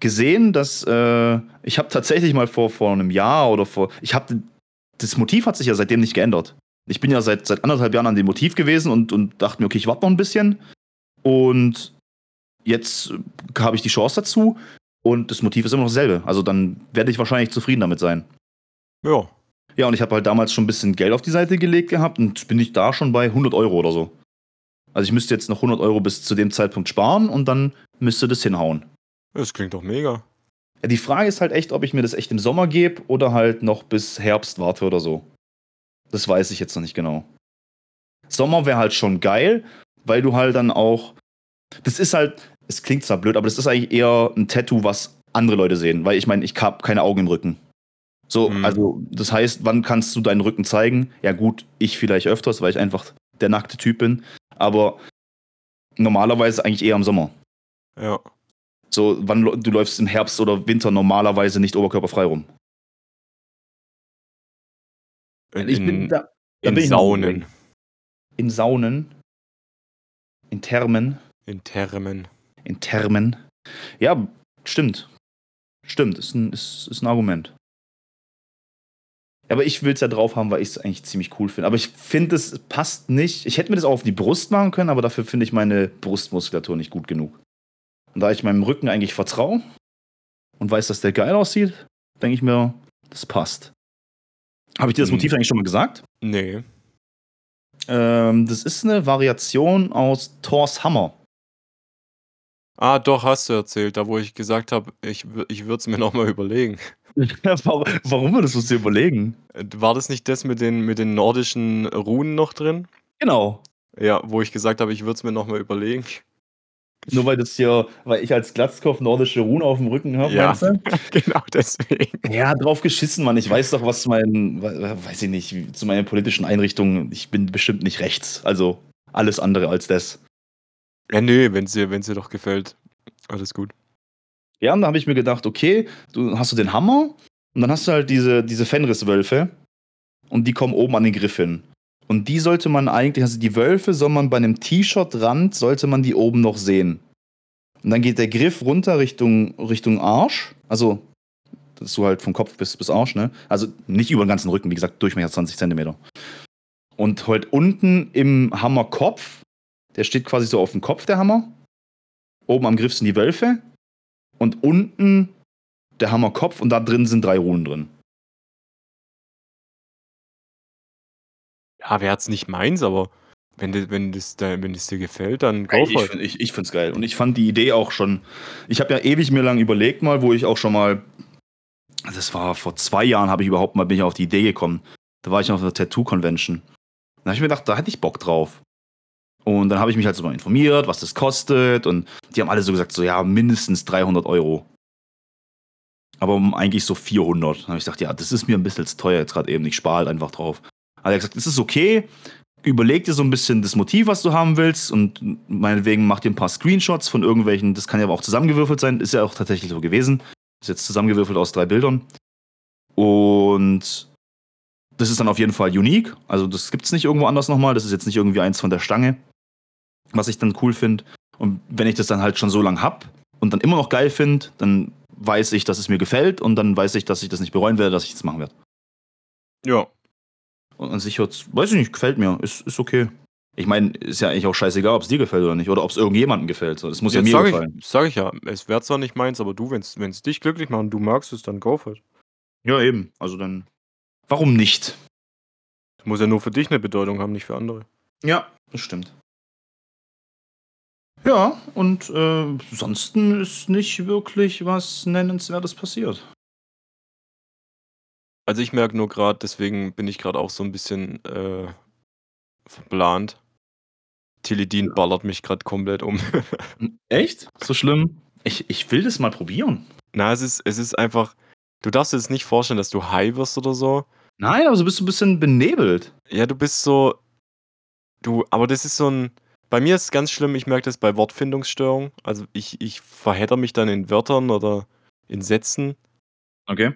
gesehen, dass äh, ich habe tatsächlich mal vor, vor einem Jahr oder vor. Ich habe. Das Motiv hat sich ja seitdem nicht geändert. Ich bin ja seit, seit anderthalb Jahren an dem Motiv gewesen und, und dachte mir, okay, ich warte noch ein bisschen. Und jetzt habe ich die Chance dazu und das Motiv ist immer noch dasselbe. Also dann werde ich wahrscheinlich zufrieden damit sein. Ja. Ja, und ich habe halt damals schon ein bisschen Geld auf die Seite gelegt gehabt und bin ich da schon bei 100 Euro oder so. Also ich müsste jetzt noch 100 Euro bis zu dem Zeitpunkt sparen und dann müsste das hinhauen. Das klingt doch mega. Ja, die Frage ist halt echt, ob ich mir das echt im Sommer gebe oder halt noch bis Herbst warte oder so. Das weiß ich jetzt noch nicht genau. Sommer wäre halt schon geil, weil du halt dann auch. Das ist halt, es klingt zwar blöd, aber das ist eigentlich eher ein Tattoo, was andere Leute sehen, weil ich meine, ich habe keine Augen im Rücken. So, Mhm. also das heißt, wann kannst du deinen Rücken zeigen? Ja gut, ich vielleicht öfters, weil ich einfach der nackte Typ bin, aber normalerweise eigentlich eher im Sommer. Ja. So, wann du läufst im Herbst oder Winter normalerweise nicht oberkörperfrei rum. In, Ich bin in, da, da in bin ich Saunen. in Saunen, in Thermen, In Thermen. in Thermen. Ja, stimmt. Stimmt, ist ein, ist, ist ein Argument. Aber ich will es ja drauf haben, weil ich es eigentlich ziemlich cool finde. Aber ich finde, es passt nicht. Ich hätte mir das auch auf die Brust machen können, aber dafür finde ich meine Brustmuskulatur nicht gut genug. Und da ich meinem Rücken eigentlich vertraue und weiß, dass der geil aussieht, denke ich mir, das passt. Habe ich dir das Hm. Motiv eigentlich schon mal gesagt? Nee. Ähm, das ist eine Variation aus Thors Hammer. Ah, doch, hast du erzählt, da wo ich gesagt habe, ich, ich würde es mir nochmal überlegen. warum, warum würdest du es dir überlegen? Äh, War das nicht das mit den, mit den nordischen Runen noch drin? Genau. Ja, wo ich gesagt habe, ich würde es mir nochmal überlegen. Nur weil das hier, weil ich als Glatzkopf nordische Runen auf dem Rücken habe, Ja. meinst du? genau deswegen. Ja, drauf geschissen, Mann. Ich weiß doch, was zu meinen, we- weiß ich nicht, zu meinen politischen Einrichtungen, ich bin bestimmt nicht rechts. Also alles andere als das. Ja, nee, wenn es dir, wenn's dir doch gefällt. Alles gut. Ja, und da habe ich mir gedacht, okay, du hast du den Hammer und dann hast du halt diese, diese Fenriswölfe und die kommen oben an den Griff hin. Und die sollte man eigentlich, also die Wölfe soll man bei einem T-Shirt-Rand, sollte man die oben noch sehen. Und dann geht der Griff runter Richtung, Richtung Arsch. Also, das ist so halt vom Kopf bis, bis Arsch, ne? Also nicht über den ganzen Rücken, wie gesagt, Durchmesser 20 Zentimeter. Und halt unten im Hammerkopf, der steht quasi so auf dem Kopf, der Hammer. Oben am Griff sind die Wölfe. Und unten der Hammerkopf und da drin sind drei Runen drin. Ja, wäre jetzt nicht meins, aber wenn, wenn, das, da- wenn das dir gefällt, dann go ich for it. ich, ich find's geil. Und ich fand die Idee auch schon. Ich habe ja ewig mir lang überlegt mal, wo ich auch schon mal. Das war vor zwei Jahren, habe ich überhaupt mal bin ich auf die Idee gekommen. Da war ich auf einer Tattoo-Convention. Da habe ich mir gedacht, da hätte ich Bock drauf. Und dann habe ich mich halt so mal informiert, was das kostet. Und die haben alle so gesagt, so ja, mindestens 300 Euro. Aber um eigentlich so 400. Dann habe ich gedacht, ja, das ist mir ein bisschen zu teuer jetzt gerade eben. Ich spare halt einfach drauf. Hat er gesagt, es ist okay. Überleg dir so ein bisschen das Motiv, was du haben willst. Und meinetwegen mach dir ein paar Screenshots von irgendwelchen. Das kann ja auch zusammengewürfelt sein. Ist ja auch tatsächlich so gewesen. Ist jetzt zusammengewürfelt aus drei Bildern. Und das ist dann auf jeden Fall unique. Also das gibt es nicht irgendwo anders nochmal. Das ist jetzt nicht irgendwie eins von der Stange. Was ich dann cool finde. Und wenn ich das dann halt schon so lange hab und dann immer noch geil finde, dann weiß ich, dass es mir gefällt und dann weiß ich, dass ich das nicht bereuen werde, dass ich das machen werde. Ja. Und an sich hört's, weiß ich nicht, gefällt mir. Ist, ist okay. Ich meine, ist ja eigentlich auch scheißegal, ob es dir gefällt oder nicht. Oder ob es irgendjemandem gefällt. So, Das muss ja Jetzt mir sag gefallen. ich, sag ich ja, es wäre zwar nicht meins, aber du, wenn es dich glücklich macht und du magst es, dann go for it. Ja, eben. Also dann. Warum nicht? Es muss ja nur für dich eine Bedeutung haben, nicht für andere. Ja, das stimmt. Ja, und äh, ansonsten ist nicht wirklich was Nennenswertes passiert. Also ich merke nur gerade, deswegen bin ich gerade auch so ein bisschen äh, verplant. Tilidin ballert mich gerade komplett um. Echt? So schlimm? Ich, ich will das mal probieren. Na, es ist, es ist einfach, du darfst dir jetzt nicht vorstellen, dass du high wirst oder so. Nein, aber so bist du ein bisschen benebelt. Ja, du bist so, du, aber das ist so ein, bei mir ist es ganz schlimm, ich merke das bei Wortfindungsstörungen. Also ich, ich verhedder mich dann in Wörtern oder in Sätzen Okay.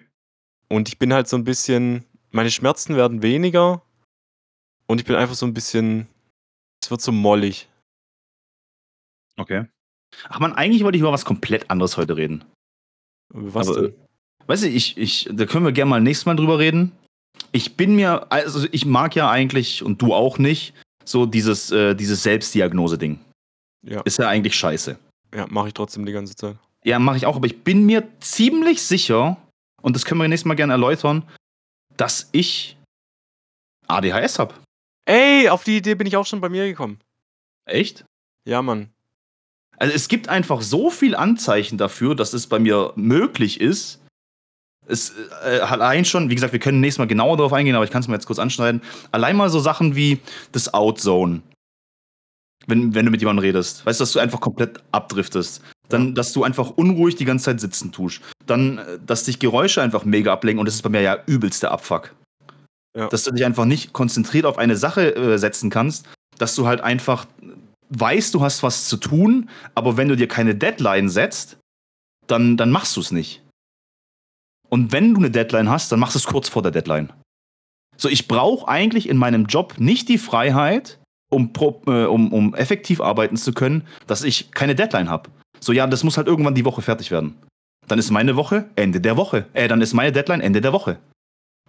und ich bin halt so ein bisschen, meine Schmerzen werden weniger und ich bin einfach so ein bisschen, es wird so mollig. Okay. Ach man, eigentlich wollte ich über was komplett anderes heute reden. Was Aber, denn? Weißt du, ich, ich, da können wir gerne mal nächstes Mal drüber reden. Ich bin mir, also ich mag ja eigentlich, und du auch nicht, so dieses, äh, dieses Selbstdiagnose-Ding. Ja, Ist ja eigentlich scheiße. ja mache ich trotzdem die ganze Zeit. Ja, mache ich auch, aber ich bin mir ziemlich sicher, und das können wir nächstes Mal gerne erläutern, dass ich ADHS habe. Ey, auf die Idee bin ich auch schon bei mir gekommen. Echt? Ja, Mann. Also es gibt einfach so viel Anzeichen dafür, dass es bei mir möglich ist, Es äh, allein schon, wie gesagt, wir können nächstes Mal genauer darauf eingehen, aber ich kann es mal jetzt kurz anschneiden. Allein mal so Sachen wie das Outzone. Wenn, wenn du mit jemandem redest. Weißt du, dass du einfach komplett abdriftest. Dann, dass du einfach unruhig die ganze Zeit sitzen tust. Dann, äh, dass dich Geräusche einfach mega ablenken und das ist bei mir ja übelster Abfuck. Ja. Dass du dich einfach nicht konzentriert auf eine Sache äh, setzen kannst, dass du halt einfach weißt, du hast was zu tun, aber wenn du dir keine Deadline setzt, dann, dann machst du es nicht. Und wenn du eine Deadline hast, dann machst du es kurz vor der Deadline. So, ich brauche eigentlich in meinem Job nicht die Freiheit, um, äh, um, um effektiv arbeiten zu können, dass ich keine Deadline habe. So, ja, das muss halt irgendwann die Woche fertig werden. Dann ist meine Woche Ende der Woche. Äh, dann ist meine Deadline Ende der Woche.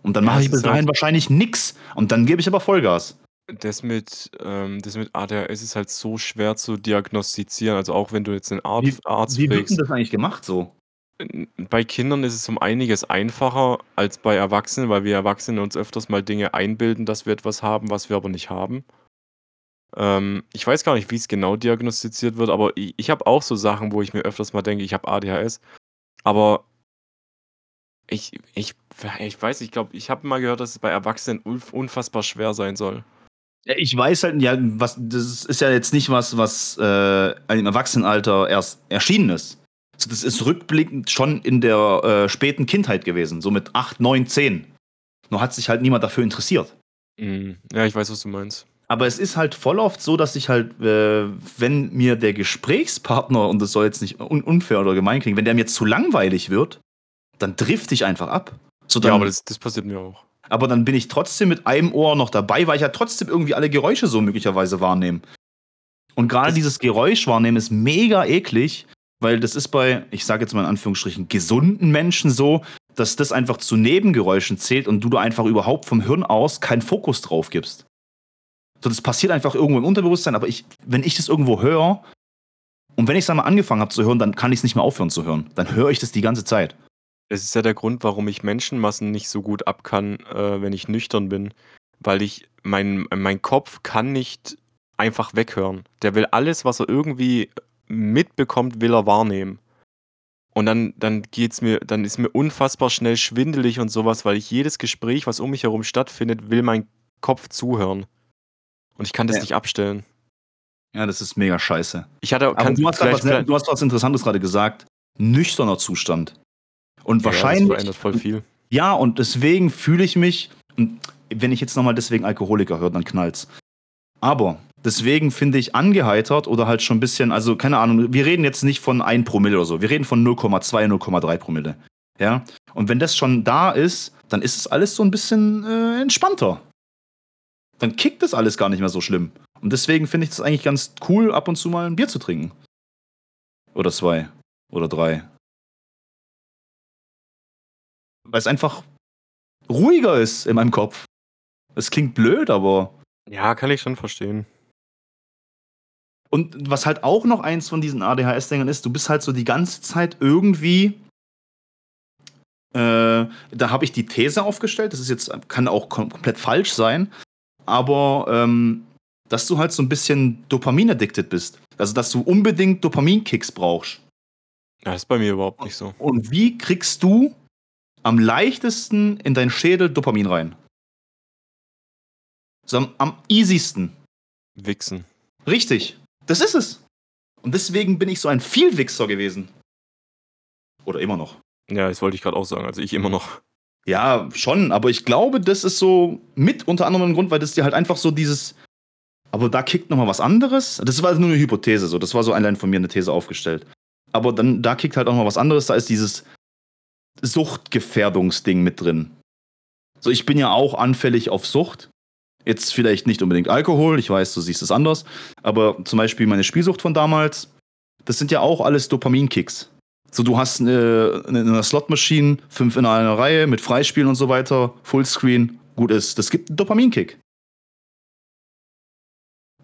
Und dann Ja, mache ich bis ist halt- dahin wahrscheinlich nix. Und dann gebe ich aber Vollgas. Das mit, ähm, das mit ADHS ist halt so schwer zu diagnostizieren. Also auch wenn du jetzt einen Arzt, Wie- Arzt Wie wird denn das eigentlich gemacht so? Bei Kindern ist es um einiges einfacher als bei Erwachsenen, weil wir Erwachsene uns öfters mal Dinge einbilden, dass wir etwas haben, was wir aber nicht haben. Ähm, ich weiß gar nicht, wie es genau diagnostiziert wird, aber ich, ich habe auch so Sachen, wo ich mir öfters mal denke, ich habe ADHS. Aber ich, ich, ich weiß, ich glaube, ich habe mal gehört, dass es bei Erwachsenen unf- unfassbar schwer sein soll. Ich weiß halt, ja, was, das ist ja jetzt nicht was, was äh, im Erwachsenenalter erst erschienen ist. So, das ist rückblickend schon in der äh, späten Kindheit gewesen, so mit 8, 9, 10. Nur hat sich halt niemand dafür interessiert. Mm, Ja, ich weiß, was du meinst. Aber es ist halt voll oft so, dass ich halt, äh, wenn mir der Gesprächspartner, und das soll jetzt nicht un unfair oder gemein klingen, wenn der mir zu langweilig wird, dann drifte ich einfach ab. So, dann, Ja, aber das, das passiert mir auch. aber dann bin ich trotzdem mit einem Ohr noch dabei, weil ich ja trotzdem irgendwie alle Geräusche so möglicherweise wahrnehme. Und gerade dieses Geräusch wahrnehmen ist mega eklig, weil das ist bei, ich sage jetzt mal in Anführungsstrichen, gesunden Menschen so, dass das einfach zu Nebengeräuschen zählt und du da einfach überhaupt vom Hirn aus keinen Fokus drauf gibst. So, das passiert einfach irgendwo im Unterbewusstsein, aber ich, wenn ich das irgendwo höre und wenn ich es dann mal angefangen habe zu hören, dann kann ich es nicht mehr aufhören zu hören. Dann höre ich das die ganze Zeit. Das ist ja der Grund, warum ich Menschenmassen nicht so gut ab kann, äh, wenn ich nüchtern bin. Weil ich, mein, mein Kopf kann nicht einfach weghören. Der will alles, was er irgendwie mitbekommt, will er wahrnehmen. Und dann, dann geht's mir, dann ist mir unfassbar schnell schwindelig und sowas, weil ich jedes Gespräch, was um mich herum stattfindet, will mein Kopf zuhören. Und ich kann das Ja. nicht abstellen. Ja, das ist mega scheiße. Ich hatte, kann, du hast, was, du hast was Interessantes gerade gesagt. Nüchterner Zustand. Und Ja, das wahrscheinlich. verändert voll viel. Ja, und deswegen fühle ich mich, und wenn ich jetzt nochmal deswegen Alkoholiker höre, dann knallt's. Aber deswegen finde ich angeheitert oder halt schon ein bisschen, also keine Ahnung, wir reden jetzt nicht von 1 Promille oder so, wir reden von 0,2, 0,3 Promille. Ja, und wenn das schon da ist, dann ist es alles so ein bisschen äh, entspannter. Dann kickt das alles gar nicht mehr so schlimm. Und deswegen finde ich es eigentlich ganz cool, ab und zu mal ein Bier zu trinken. Oder zwei. Oder drei. Weil es einfach ruhiger ist in meinem Kopf. Es klingt blöd, aber. Ja, kann ich schon verstehen. Und was halt auch noch eins von diesen ADHS-Dingern ist, du bist halt so die ganze Zeit irgendwie. Äh, da habe ich die These aufgestellt, das ist jetzt, kann auch kom komplett falsch sein, aber ähm, dass du halt so ein bisschen Dopamin-addicted bist. Also, dass du unbedingt Dopaminkicks brauchst. Ja, das ist bei mir überhaupt nicht so. Und wie kriegst du am leichtesten in deinen Schädel Dopamin rein? So am, am easiesten. Wichsen. Richtig. Das ist es. Und deswegen bin ich so ein Vielwichser gewesen. Oder immer noch. Ja, das wollte ich gerade auch sagen. Also ich immer noch. Ja, schon, aber ich glaube, das ist so mit unter anderem ein Grund, weil das dir halt einfach so dieses. Aber da kickt nochmal was anderes. Das war nur eine Hypothese, so. Das war so allein von mir eine These aufgestellt. Aber dann, da kickt halt auch noch was anderes. Da ist dieses Suchtgefährdungsding mit drin. So, ich bin ja auch anfällig auf Sucht. Jetzt vielleicht nicht unbedingt Alkohol, ich weiß, du siehst es anders. Aber zum Beispiel meine Spielsucht von damals, das sind ja auch alles Dopaminkicks. So, du hast eine, eine, eine Slotmaschine, fünf in einer Reihe mit Freispielen und so weiter, Fullscreen, gut ist. Das gibt einen Dopaminkick.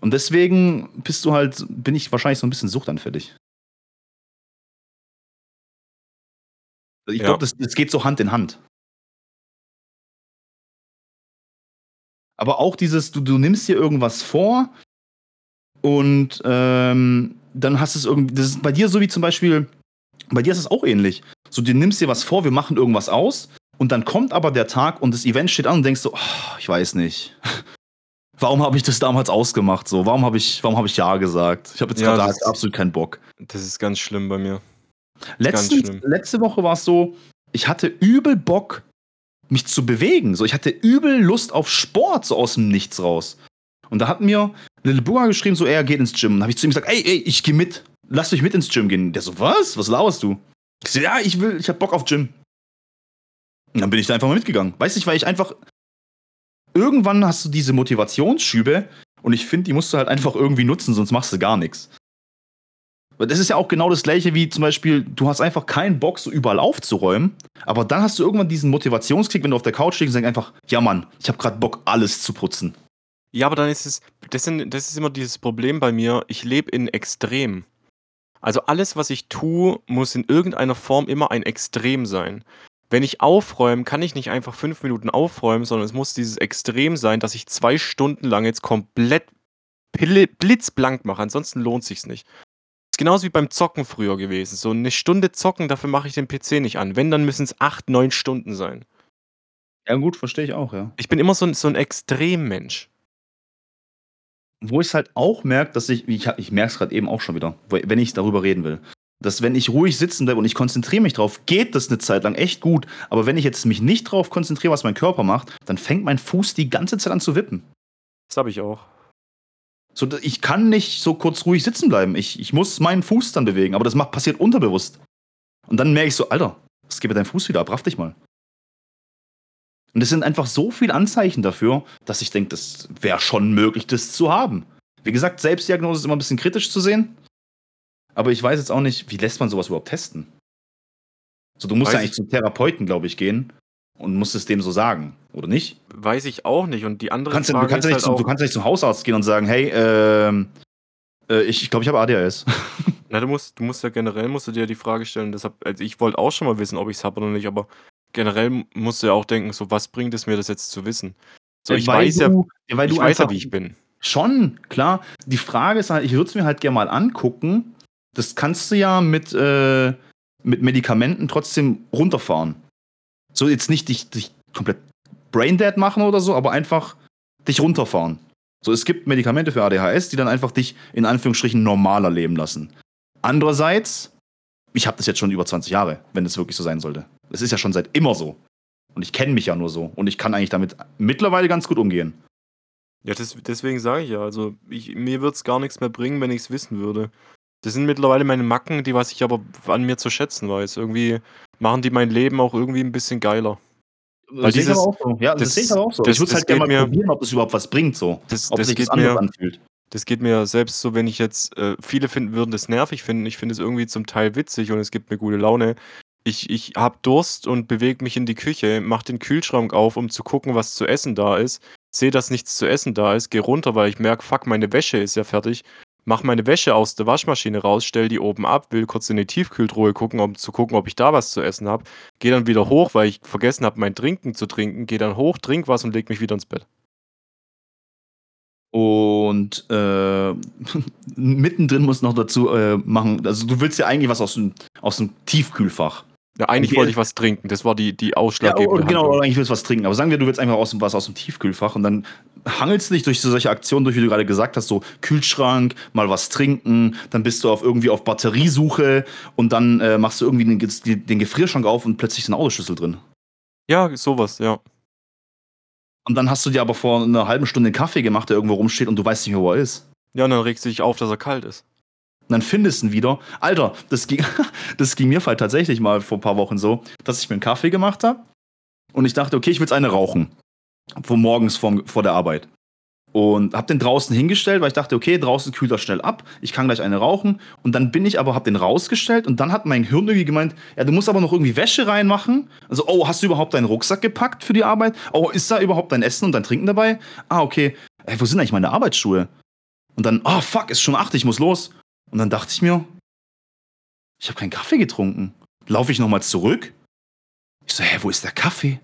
Und deswegen bist du halt, bin ich wahrscheinlich so ein bisschen suchtanfällig. Ich Ja. glaube, das, das geht so Hand in Hand. Aber auch dieses, du, du nimmst dir irgendwas vor und ähm, dann hast es irgendwie, das ist bei dir so wie zum Beispiel, bei dir ist es auch ähnlich. So, du nimmst dir was vor, wir machen irgendwas aus und dann kommt aber der Tag und das Event steht an und denkst so, oh, ich weiß nicht. Warum habe ich das damals ausgemacht? So, warum habe ich, warum habe ich ja gesagt? Ich habe jetzt Ja, gerade absolut keinen Bock. Das ist ganz schlimm bei mir. Letztens, schlimm. letzte Woche war es so, ich hatte übel Bock, mich zu bewegen. So, ich hatte übel Lust auf Sport, so aus dem Nichts raus. Und da hat mir Lil Burger geschrieben, so, er geht ins Gym. Und habe ich zu ihm gesagt, ey, ey, ich gehe mit. Lass dich mit ins Gym gehen. Der so, was? Was lauerst du? Ich so, ja, ich will, ich hab Bock auf Gym. Und dann bin ich da einfach mal mitgegangen. Weiß nicht, weil ich einfach. Irgendwann hast du diese Motivationsschübe und ich finde, die musst du halt einfach irgendwie nutzen, sonst machst du gar nichts. Das ist ja auch genau das gleiche wie zum Beispiel, du hast einfach keinen Bock, so überall aufzuräumen, aber dann hast du irgendwann diesen Motivationskick, wenn du auf der Couch liegst und sagst einfach, ja Mann, ich habe gerade Bock, alles zu putzen. Ja, aber dann ist es, das, sind, das ist immer dieses Problem bei mir, ich lebe in Extrem. Also alles, was ich tue, muss in irgendeiner Form immer ein Extrem sein. Wenn ich aufräume, kann ich nicht einfach fünf Minuten aufräumen, sondern es muss dieses Extrem sein, dass ich zwei Stunden lang jetzt komplett blitzblank mache. Ansonsten lohnt sich's nicht. Ist genauso wie beim Zocken früher gewesen. So eine Stunde zocken, dafür mache ich den PC nicht an. Wenn, dann müssen es acht, neun Stunden sein. Ja gut, verstehe ich auch, ja. Ich bin immer so ein, so ein Extremmensch. Wo ich halt auch merke, dass ich, ich, ich merke es gerade eben auch schon wieder, wenn ich darüber reden will, dass wenn ich ruhig sitzen bleibe und ich konzentriere mich drauf, geht das eine Zeit lang echt gut. Aber wenn ich jetzt mich nicht drauf konzentriere, was mein Körper macht, dann fängt mein Fuß die ganze Zeit an zu wippen. Das habe ich auch. So, ich kann nicht so kurz ruhig sitzen bleiben. Ich, ich muss meinen Fuß dann bewegen, aber das macht, passiert unterbewusst. Und dann merke ich so, Alter, was geht mit deinem Fuß wieder ab? Raff dich mal. Und es sind einfach so viele Anzeichen dafür, dass ich denke, das wäre schon möglich, das zu haben. Wie gesagt, Selbstdiagnose ist immer ein bisschen kritisch zu sehen. Aber ich weiß jetzt auch nicht, wie lässt man sowas überhaupt testen? So, du musst Weiß ja eigentlich ich- zum Therapeuten, glaube ich, gehen und musst es dem so sagen, oder nicht? Weiß ich auch nicht. Und die andere Du kannst, ja- du, Frage kannst ja ist nicht halt zum, auch, du kannst ja nicht zum Hausarzt gehen und sagen, hey, ähm, äh, ich glaube, ich habe ADHS. na, du musst, du musst ja generell musst du dir die Frage stellen, deshalb, also ich wollte auch schon mal wissen, ob ich es habe oder nicht, aber generell musst du ja auch denken, so was bringt es mir, das jetzt zu wissen? So, ich Weil weiß ja, du, weil ich du weiß ja, wie ich bin. Schon, klar. Die Frage ist halt, ich würde es mir halt gerne mal angucken. Das kannst du ja mit, äh, mit Medikamenten trotzdem runterfahren. So jetzt nicht dich, dich komplett braindead machen oder so, aber einfach dich runterfahren. So, es gibt Medikamente für ADHS, die dann einfach dich in Anführungsstrichen normaler leben lassen. Andererseits, ich habe das jetzt schon über 20 Jahre, wenn es wirklich so sein sollte. Es ist ja schon seit immer so. Und ich kenne mich ja nur so. Und ich kann eigentlich damit mittlerweile ganz gut umgehen. Ja, das, deswegen sage ich ja, also ich, mir würde es gar nichts mehr bringen, wenn ich es wissen würde. Das sind mittlerweile meine Macken, die was ich aber an mir zu schätzen weiß. Irgendwie machen die mein Leben auch irgendwie ein bisschen geiler. Das ich dieses- aber auch so. Ja, das, das- sehe ich aber auch so. das- ich würde halt gerne mal mir- probieren, ob das überhaupt was bringt, so. Das, Ob das sich geht das anders mir, anfühlt. Das geht mir selbst so, wenn ich jetzt, äh, viele finden, würden das nervig finden. Ich finde es irgendwie zum Teil witzig und es gibt mir gute Laune. Ich, ich habe Durst und bewege mich in die Küche, mache den Kühlschrank auf, um zu gucken, was zu essen da ist. Sehe, dass nichts zu essen da ist, gehe runter, weil ich merke, fuck, meine Wäsche ist ja fertig. Mach meine Wäsche aus der Waschmaschine raus, stell die oben ab, will kurz in die Tiefkühltruhe gucken, um zu gucken, ob ich da was zu essen habe. Gehe dann wieder hoch, weil ich vergessen habe, mein Trinken zu trinken. Gehe dann hoch, trink was und leg mich wieder ins Bett. Und äh, mittendrin muss noch dazu äh, machen, also du willst ja eigentlich was aus dem, aus dem Tiefkühlfach. Ja, eigentlich wollte ich was trinken. Das war die, die Ja, ausschlaggebende oder, genau, Handlung. eigentlich willst du was trinken. Aber sagen wir, du willst einfach aus, dem- was aus dem Tiefkühlfach und dann hangelst du dich durch so solche Aktionen durch, wie du gerade gesagt hast, so Kühlschrank, mal was trinken, dann bist du auf irgendwie auf Batteriesuche und dann äh, machst du irgendwie den, den Gefrierschrank auf und plötzlich ist ein Autoschlüssel drin. Ja, sowas, ja. Und dann hast du dir aber vor einer halben Stunde einen Kaffee gemacht, der irgendwo rumsteht und du weißt nicht mehr, wo er ist. Ja, und dann regst du dich auf, dass er kalt ist. Und dann findest du ihn wieder. Alter, das ging, das ging mir halt tatsächlich mal vor ein paar Wochen so, dass ich mir einen Kaffee gemacht habe und ich dachte, okay, ich will jetzt eine rauchen. Vor morgens vor, vor der Arbeit. Und hab den draußen hingestellt, weil ich dachte, okay, draußen kühlt er schnell ab, ich kann gleich eine rauchen. Und dann bin ich aber, hab den rausgestellt und dann hat mein Hirn irgendwie gemeint, ja, du musst aber noch irgendwie Wäsche reinmachen. Also, oh, hast du überhaupt deinen Rucksack gepackt für die Arbeit? Oh, ist da überhaupt dein Essen und dein Trinken dabei? Ah, okay. Ey, wo sind eigentlich meine Arbeitsschuhe? Und dann, oh, fuck, ist schon acht, ich muss los. Und dann dachte ich mir, ich habe keinen Kaffee getrunken. Laufe ich nochmal zurück? Ich so, hä, wo ist der Kaffee?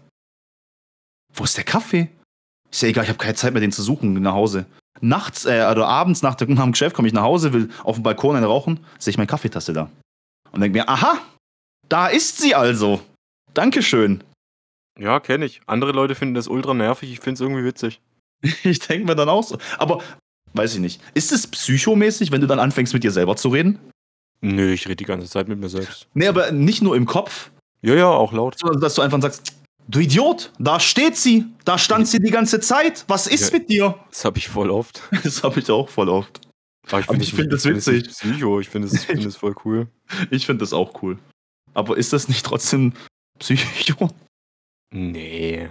Wo ist der Kaffee? Ich so, egal, ich habe keine Zeit mehr, den zu suchen nach Hause. Nachts, äh, oder abends nach dem nach dem Geschäft komme ich nach Hause, will auf dem Balkon einen rauchen, sehe ich meine Kaffeetasse da. Und denke mir, aha, Da ist sie also. Dankeschön. Ja, kenne ich. Andere Leute finden das ultra nervig, ich finde es irgendwie witzig. Ich denke mir dann auch so. Aber weiß ich nicht. Ist es psychomäßig, wenn du dann anfängst, mit dir selber zu reden? Nö, ich rede die ganze Zeit mit mir selbst. Nee, aber nicht nur im Kopf, Ja, ja, auch laut. sondern dass du einfach sagst, du Idiot, da steht sie. Da stand sie die ganze Zeit. Was ist Ja. mit dir? Das habe ich voll oft. Das habe ich auch voll oft. Aber ich finde ich find das witzig. nicht Psycho, ich finde es find das voll cool. Ich finde das auch cool. Aber ist das nicht trotzdem Psycho? Nee.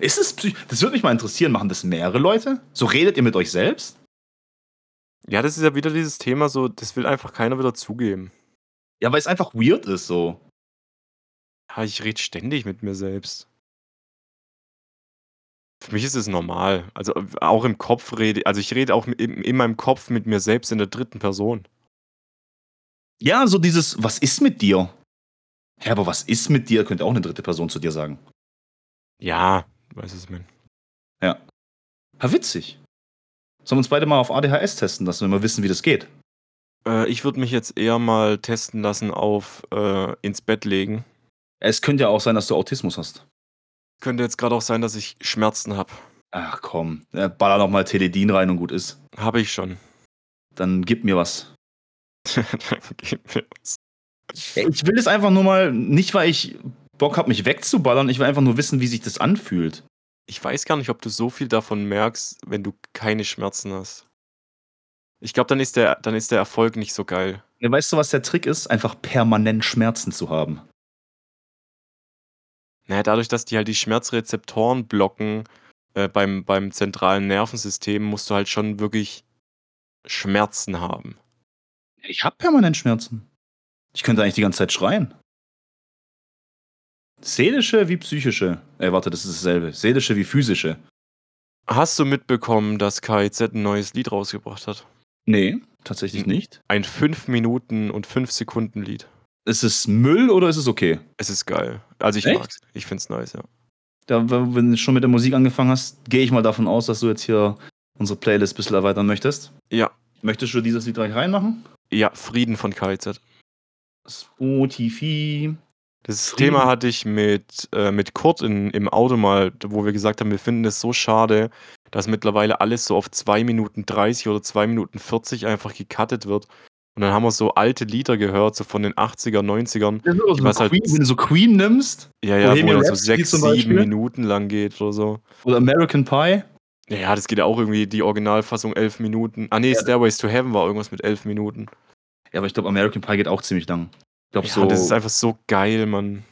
Ist es Psycho? Das würde mich mal interessieren. Machen das mehrere Leute? So redet ihr mit euch selbst? Ja, das ist ja wieder dieses Thema, so, das will einfach keiner wieder zugeben. Ja, weil es einfach weird ist so. Ja, ich rede ständig mit mir selbst. Für mich ist es normal. Also auch im Kopf rede, also ich rede auch in, in meinem Kopf mit mir selbst in der dritten Person. Ja, so dieses, was ist mit dir? Hä, aber was ist mit dir? Könnte auch eine dritte Person zu dir sagen. Ja, weiß es man. Ja, witzig. Sollen wir uns beide mal auf ADHS testen lassen, wenn wir wissen, wie das geht? Äh, ich würde mich jetzt eher mal testen lassen auf äh, ins Bett legen. Es könnte ja auch sein, dass du Autismus hast. Könnte jetzt gerade auch sein, dass ich Schmerzen habe. Ach komm, äh, baller noch mal Teledin rein und gut ist. Habe ich schon. Dann gib mir was. Dann gib mir was. Ich will es einfach nur mal, nicht weil ich Bock habe, mich wegzuballern, ich will einfach nur wissen, wie sich das anfühlt. Ich weiß gar nicht, ob du so viel davon merkst, wenn du keine Schmerzen hast. Ich glaube, dann, ist der- dann ist der Erfolg nicht so geil. Ja, weißt du, was der Trick ist? Einfach permanent Schmerzen zu haben. Naja, dadurch, dass die halt die Schmerzrezeptoren blocken äh, beim, beim zentralen Nervensystem, musst du halt schon wirklich Schmerzen haben. Ich habe permanent Schmerzen. Ich könnte eigentlich die ganze Zeit schreien. Seelische wie psychische. Äh, warte, das ist dasselbe. Seelische wie physische. Hast du mitbekommen, dass KIZ ein neues Lied rausgebracht hat? Nee, tatsächlich nicht. Ein 5 Minuten und 5 Sekunden Lied. Ist es Müll oder ist es okay? Es ist geil. Also ich Echt? mag's. Ich find's nice, ja. Da, wenn du schon mit der Musik angefangen hast, gehe ich mal davon aus, dass du jetzt hier unsere Playlist ein bisschen erweitern möchtest. Ja, Möchtest du dieses Lied gleich reinmachen? ja, Frieden von KIZ. Spotify. Das Frieden. Thema hatte ich mit, äh, mit Kurt in, im Auto mal, wo wir gesagt haben, wir finden es so schade, dass mittlerweile alles so auf 2 Minuten 30 oder 2 Minuten 40 einfach gecuttet wird. Und dann haben wir so alte Lieder gehört, so von den 80er, 90ern. Das ist also was halt- Queen, wenn du so Queen nimmst Ja, ja, wo dann so Rhapsody 6, zum 7 Beispiel. Minuten lang geht oder so. oder American Pie. Ja, ja, das geht ja auch irgendwie, die Originalfassung 11 Minuten. Ah, nee, Ja. Stairways to Heaven war irgendwas mit 11 Minuten. Ja, aber ich glaube, American Pie geht auch ziemlich lang. Ich glaube Ja, so. das ist einfach so geil, Mann.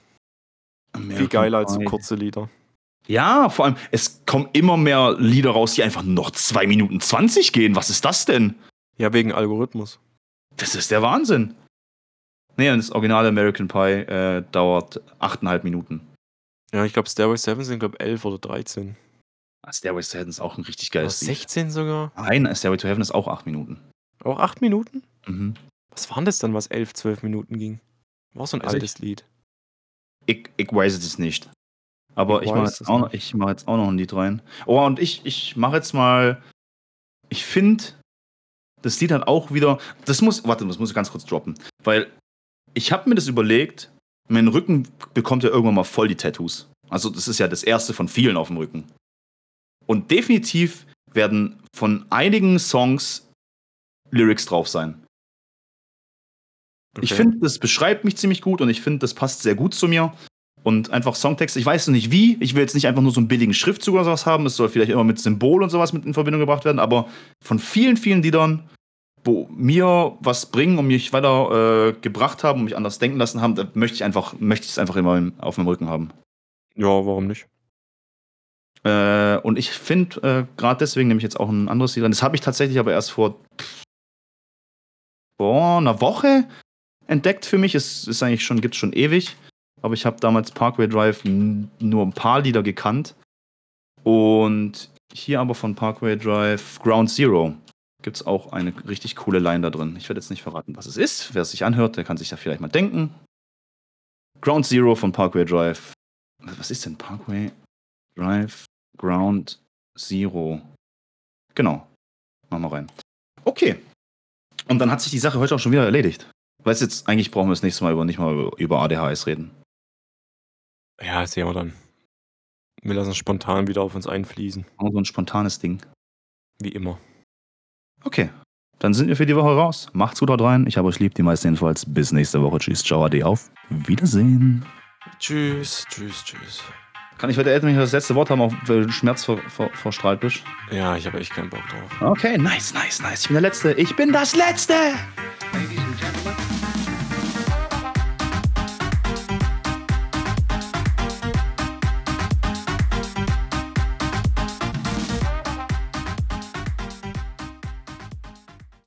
Viel American geiler als so kurze Lieder. Ja, vor allem, es kommen immer mehr Lieder raus, die einfach noch 2 Minuten 20 gehen. Was ist das denn? Ja, wegen Algorithmus. Das ist der Wahnsinn. Nee, das originale American Pie äh, dauert 8,5 Minuten. Ja, ich glaube, to Heaven sind, glaube 11 oder 13. Ah, Stairway to Heaven ist auch ein richtig geiles Lied. 16 sogar? Nein, Stairway to Heaven ist auch 8 Minuten. Auch 8 Minuten? Mhm. Was waren das dann, was 11, 12 Minuten ging? War so ein Weiß altes Lied. Ich, ich weiß es nicht. Aber Ich ich, mache jetzt, auch ich mach jetzt auch noch ein Lied rein. Oh, und ich, ich mache jetzt mal. Ich finde, das Lied hat auch wieder. Das muss. Warte, das muss ich ganz kurz droppen. Weil ich habe mir das überlegt. Mein Rücken bekommt ja irgendwann mal voll die Tattoos. Also, das ist ja das erste von vielen auf dem Rücken. Und definitiv werden von einigen Songs Lyrics drauf sein. Ich Okay. finde, das beschreibt mich ziemlich gut und ich finde, das passt sehr gut zu mir. Und einfach Songtext, ich weiß noch nicht wie. Ich will jetzt nicht einfach nur so einen billigen Schriftzug oder sowas haben. Es soll vielleicht immer mit Symbol und sowas mit in Verbindung gebracht werden. Aber von vielen, vielen Liedern, wo mir was bringen und mich weiter äh, gebracht haben und mich anders denken lassen haben, da möchte ich einfach, möchte ich es einfach immer im- auf meinem Rücken haben. Ja, warum nicht? Äh, und ich finde, äh, gerade deswegen nehme ich jetzt auch ein anderes Lied rein. Das habe ich tatsächlich aber erst vor, vor einer Woche entdeckt für mich. Es ist eigentlich schon, gibt schon ewig. Aber ich habe damals Parkway Drive nur ein paar Lieder gekannt. Und hier aber von Parkway Drive Ground Zero gibt es auch eine richtig coole Line da drin. Ich werde jetzt nicht verraten, was es ist. Wer es sich anhört, der kann sich da vielleicht mal denken. Ground Zero von Parkway Drive. Was ist denn Parkway Drive Ground Zero? Genau. Machen wir rein. Okay. Und dann hat sich die Sache heute auch schon wieder erledigt. Weißt jetzt, eigentlich brauchen wir das nächste Mal über, nicht mal über, über ADHS reden. Ja, sehen wir dann. Wir lassen es spontan wieder auf uns einfließen. So ein spontanes Ding. Wie immer. Okay. Dann sind wir für die Woche raus. Macht's gut, haut rein. Ich habe euch lieb, die meisten jedenfalls. Bis nächste Woche. Tschüss, ciao, ade, auf. Wiedersehen. Tschüss, tschüss, tschüss. Kann ich heute endlich das letzte Wort haben, auch weil du Schmerz vor, vor, verstrahlt bist? Ja, ich habe echt keinen Bock drauf. Okay, nice, nice, nice. Ich bin der Letzte. Ich bin das Letzte! Maybe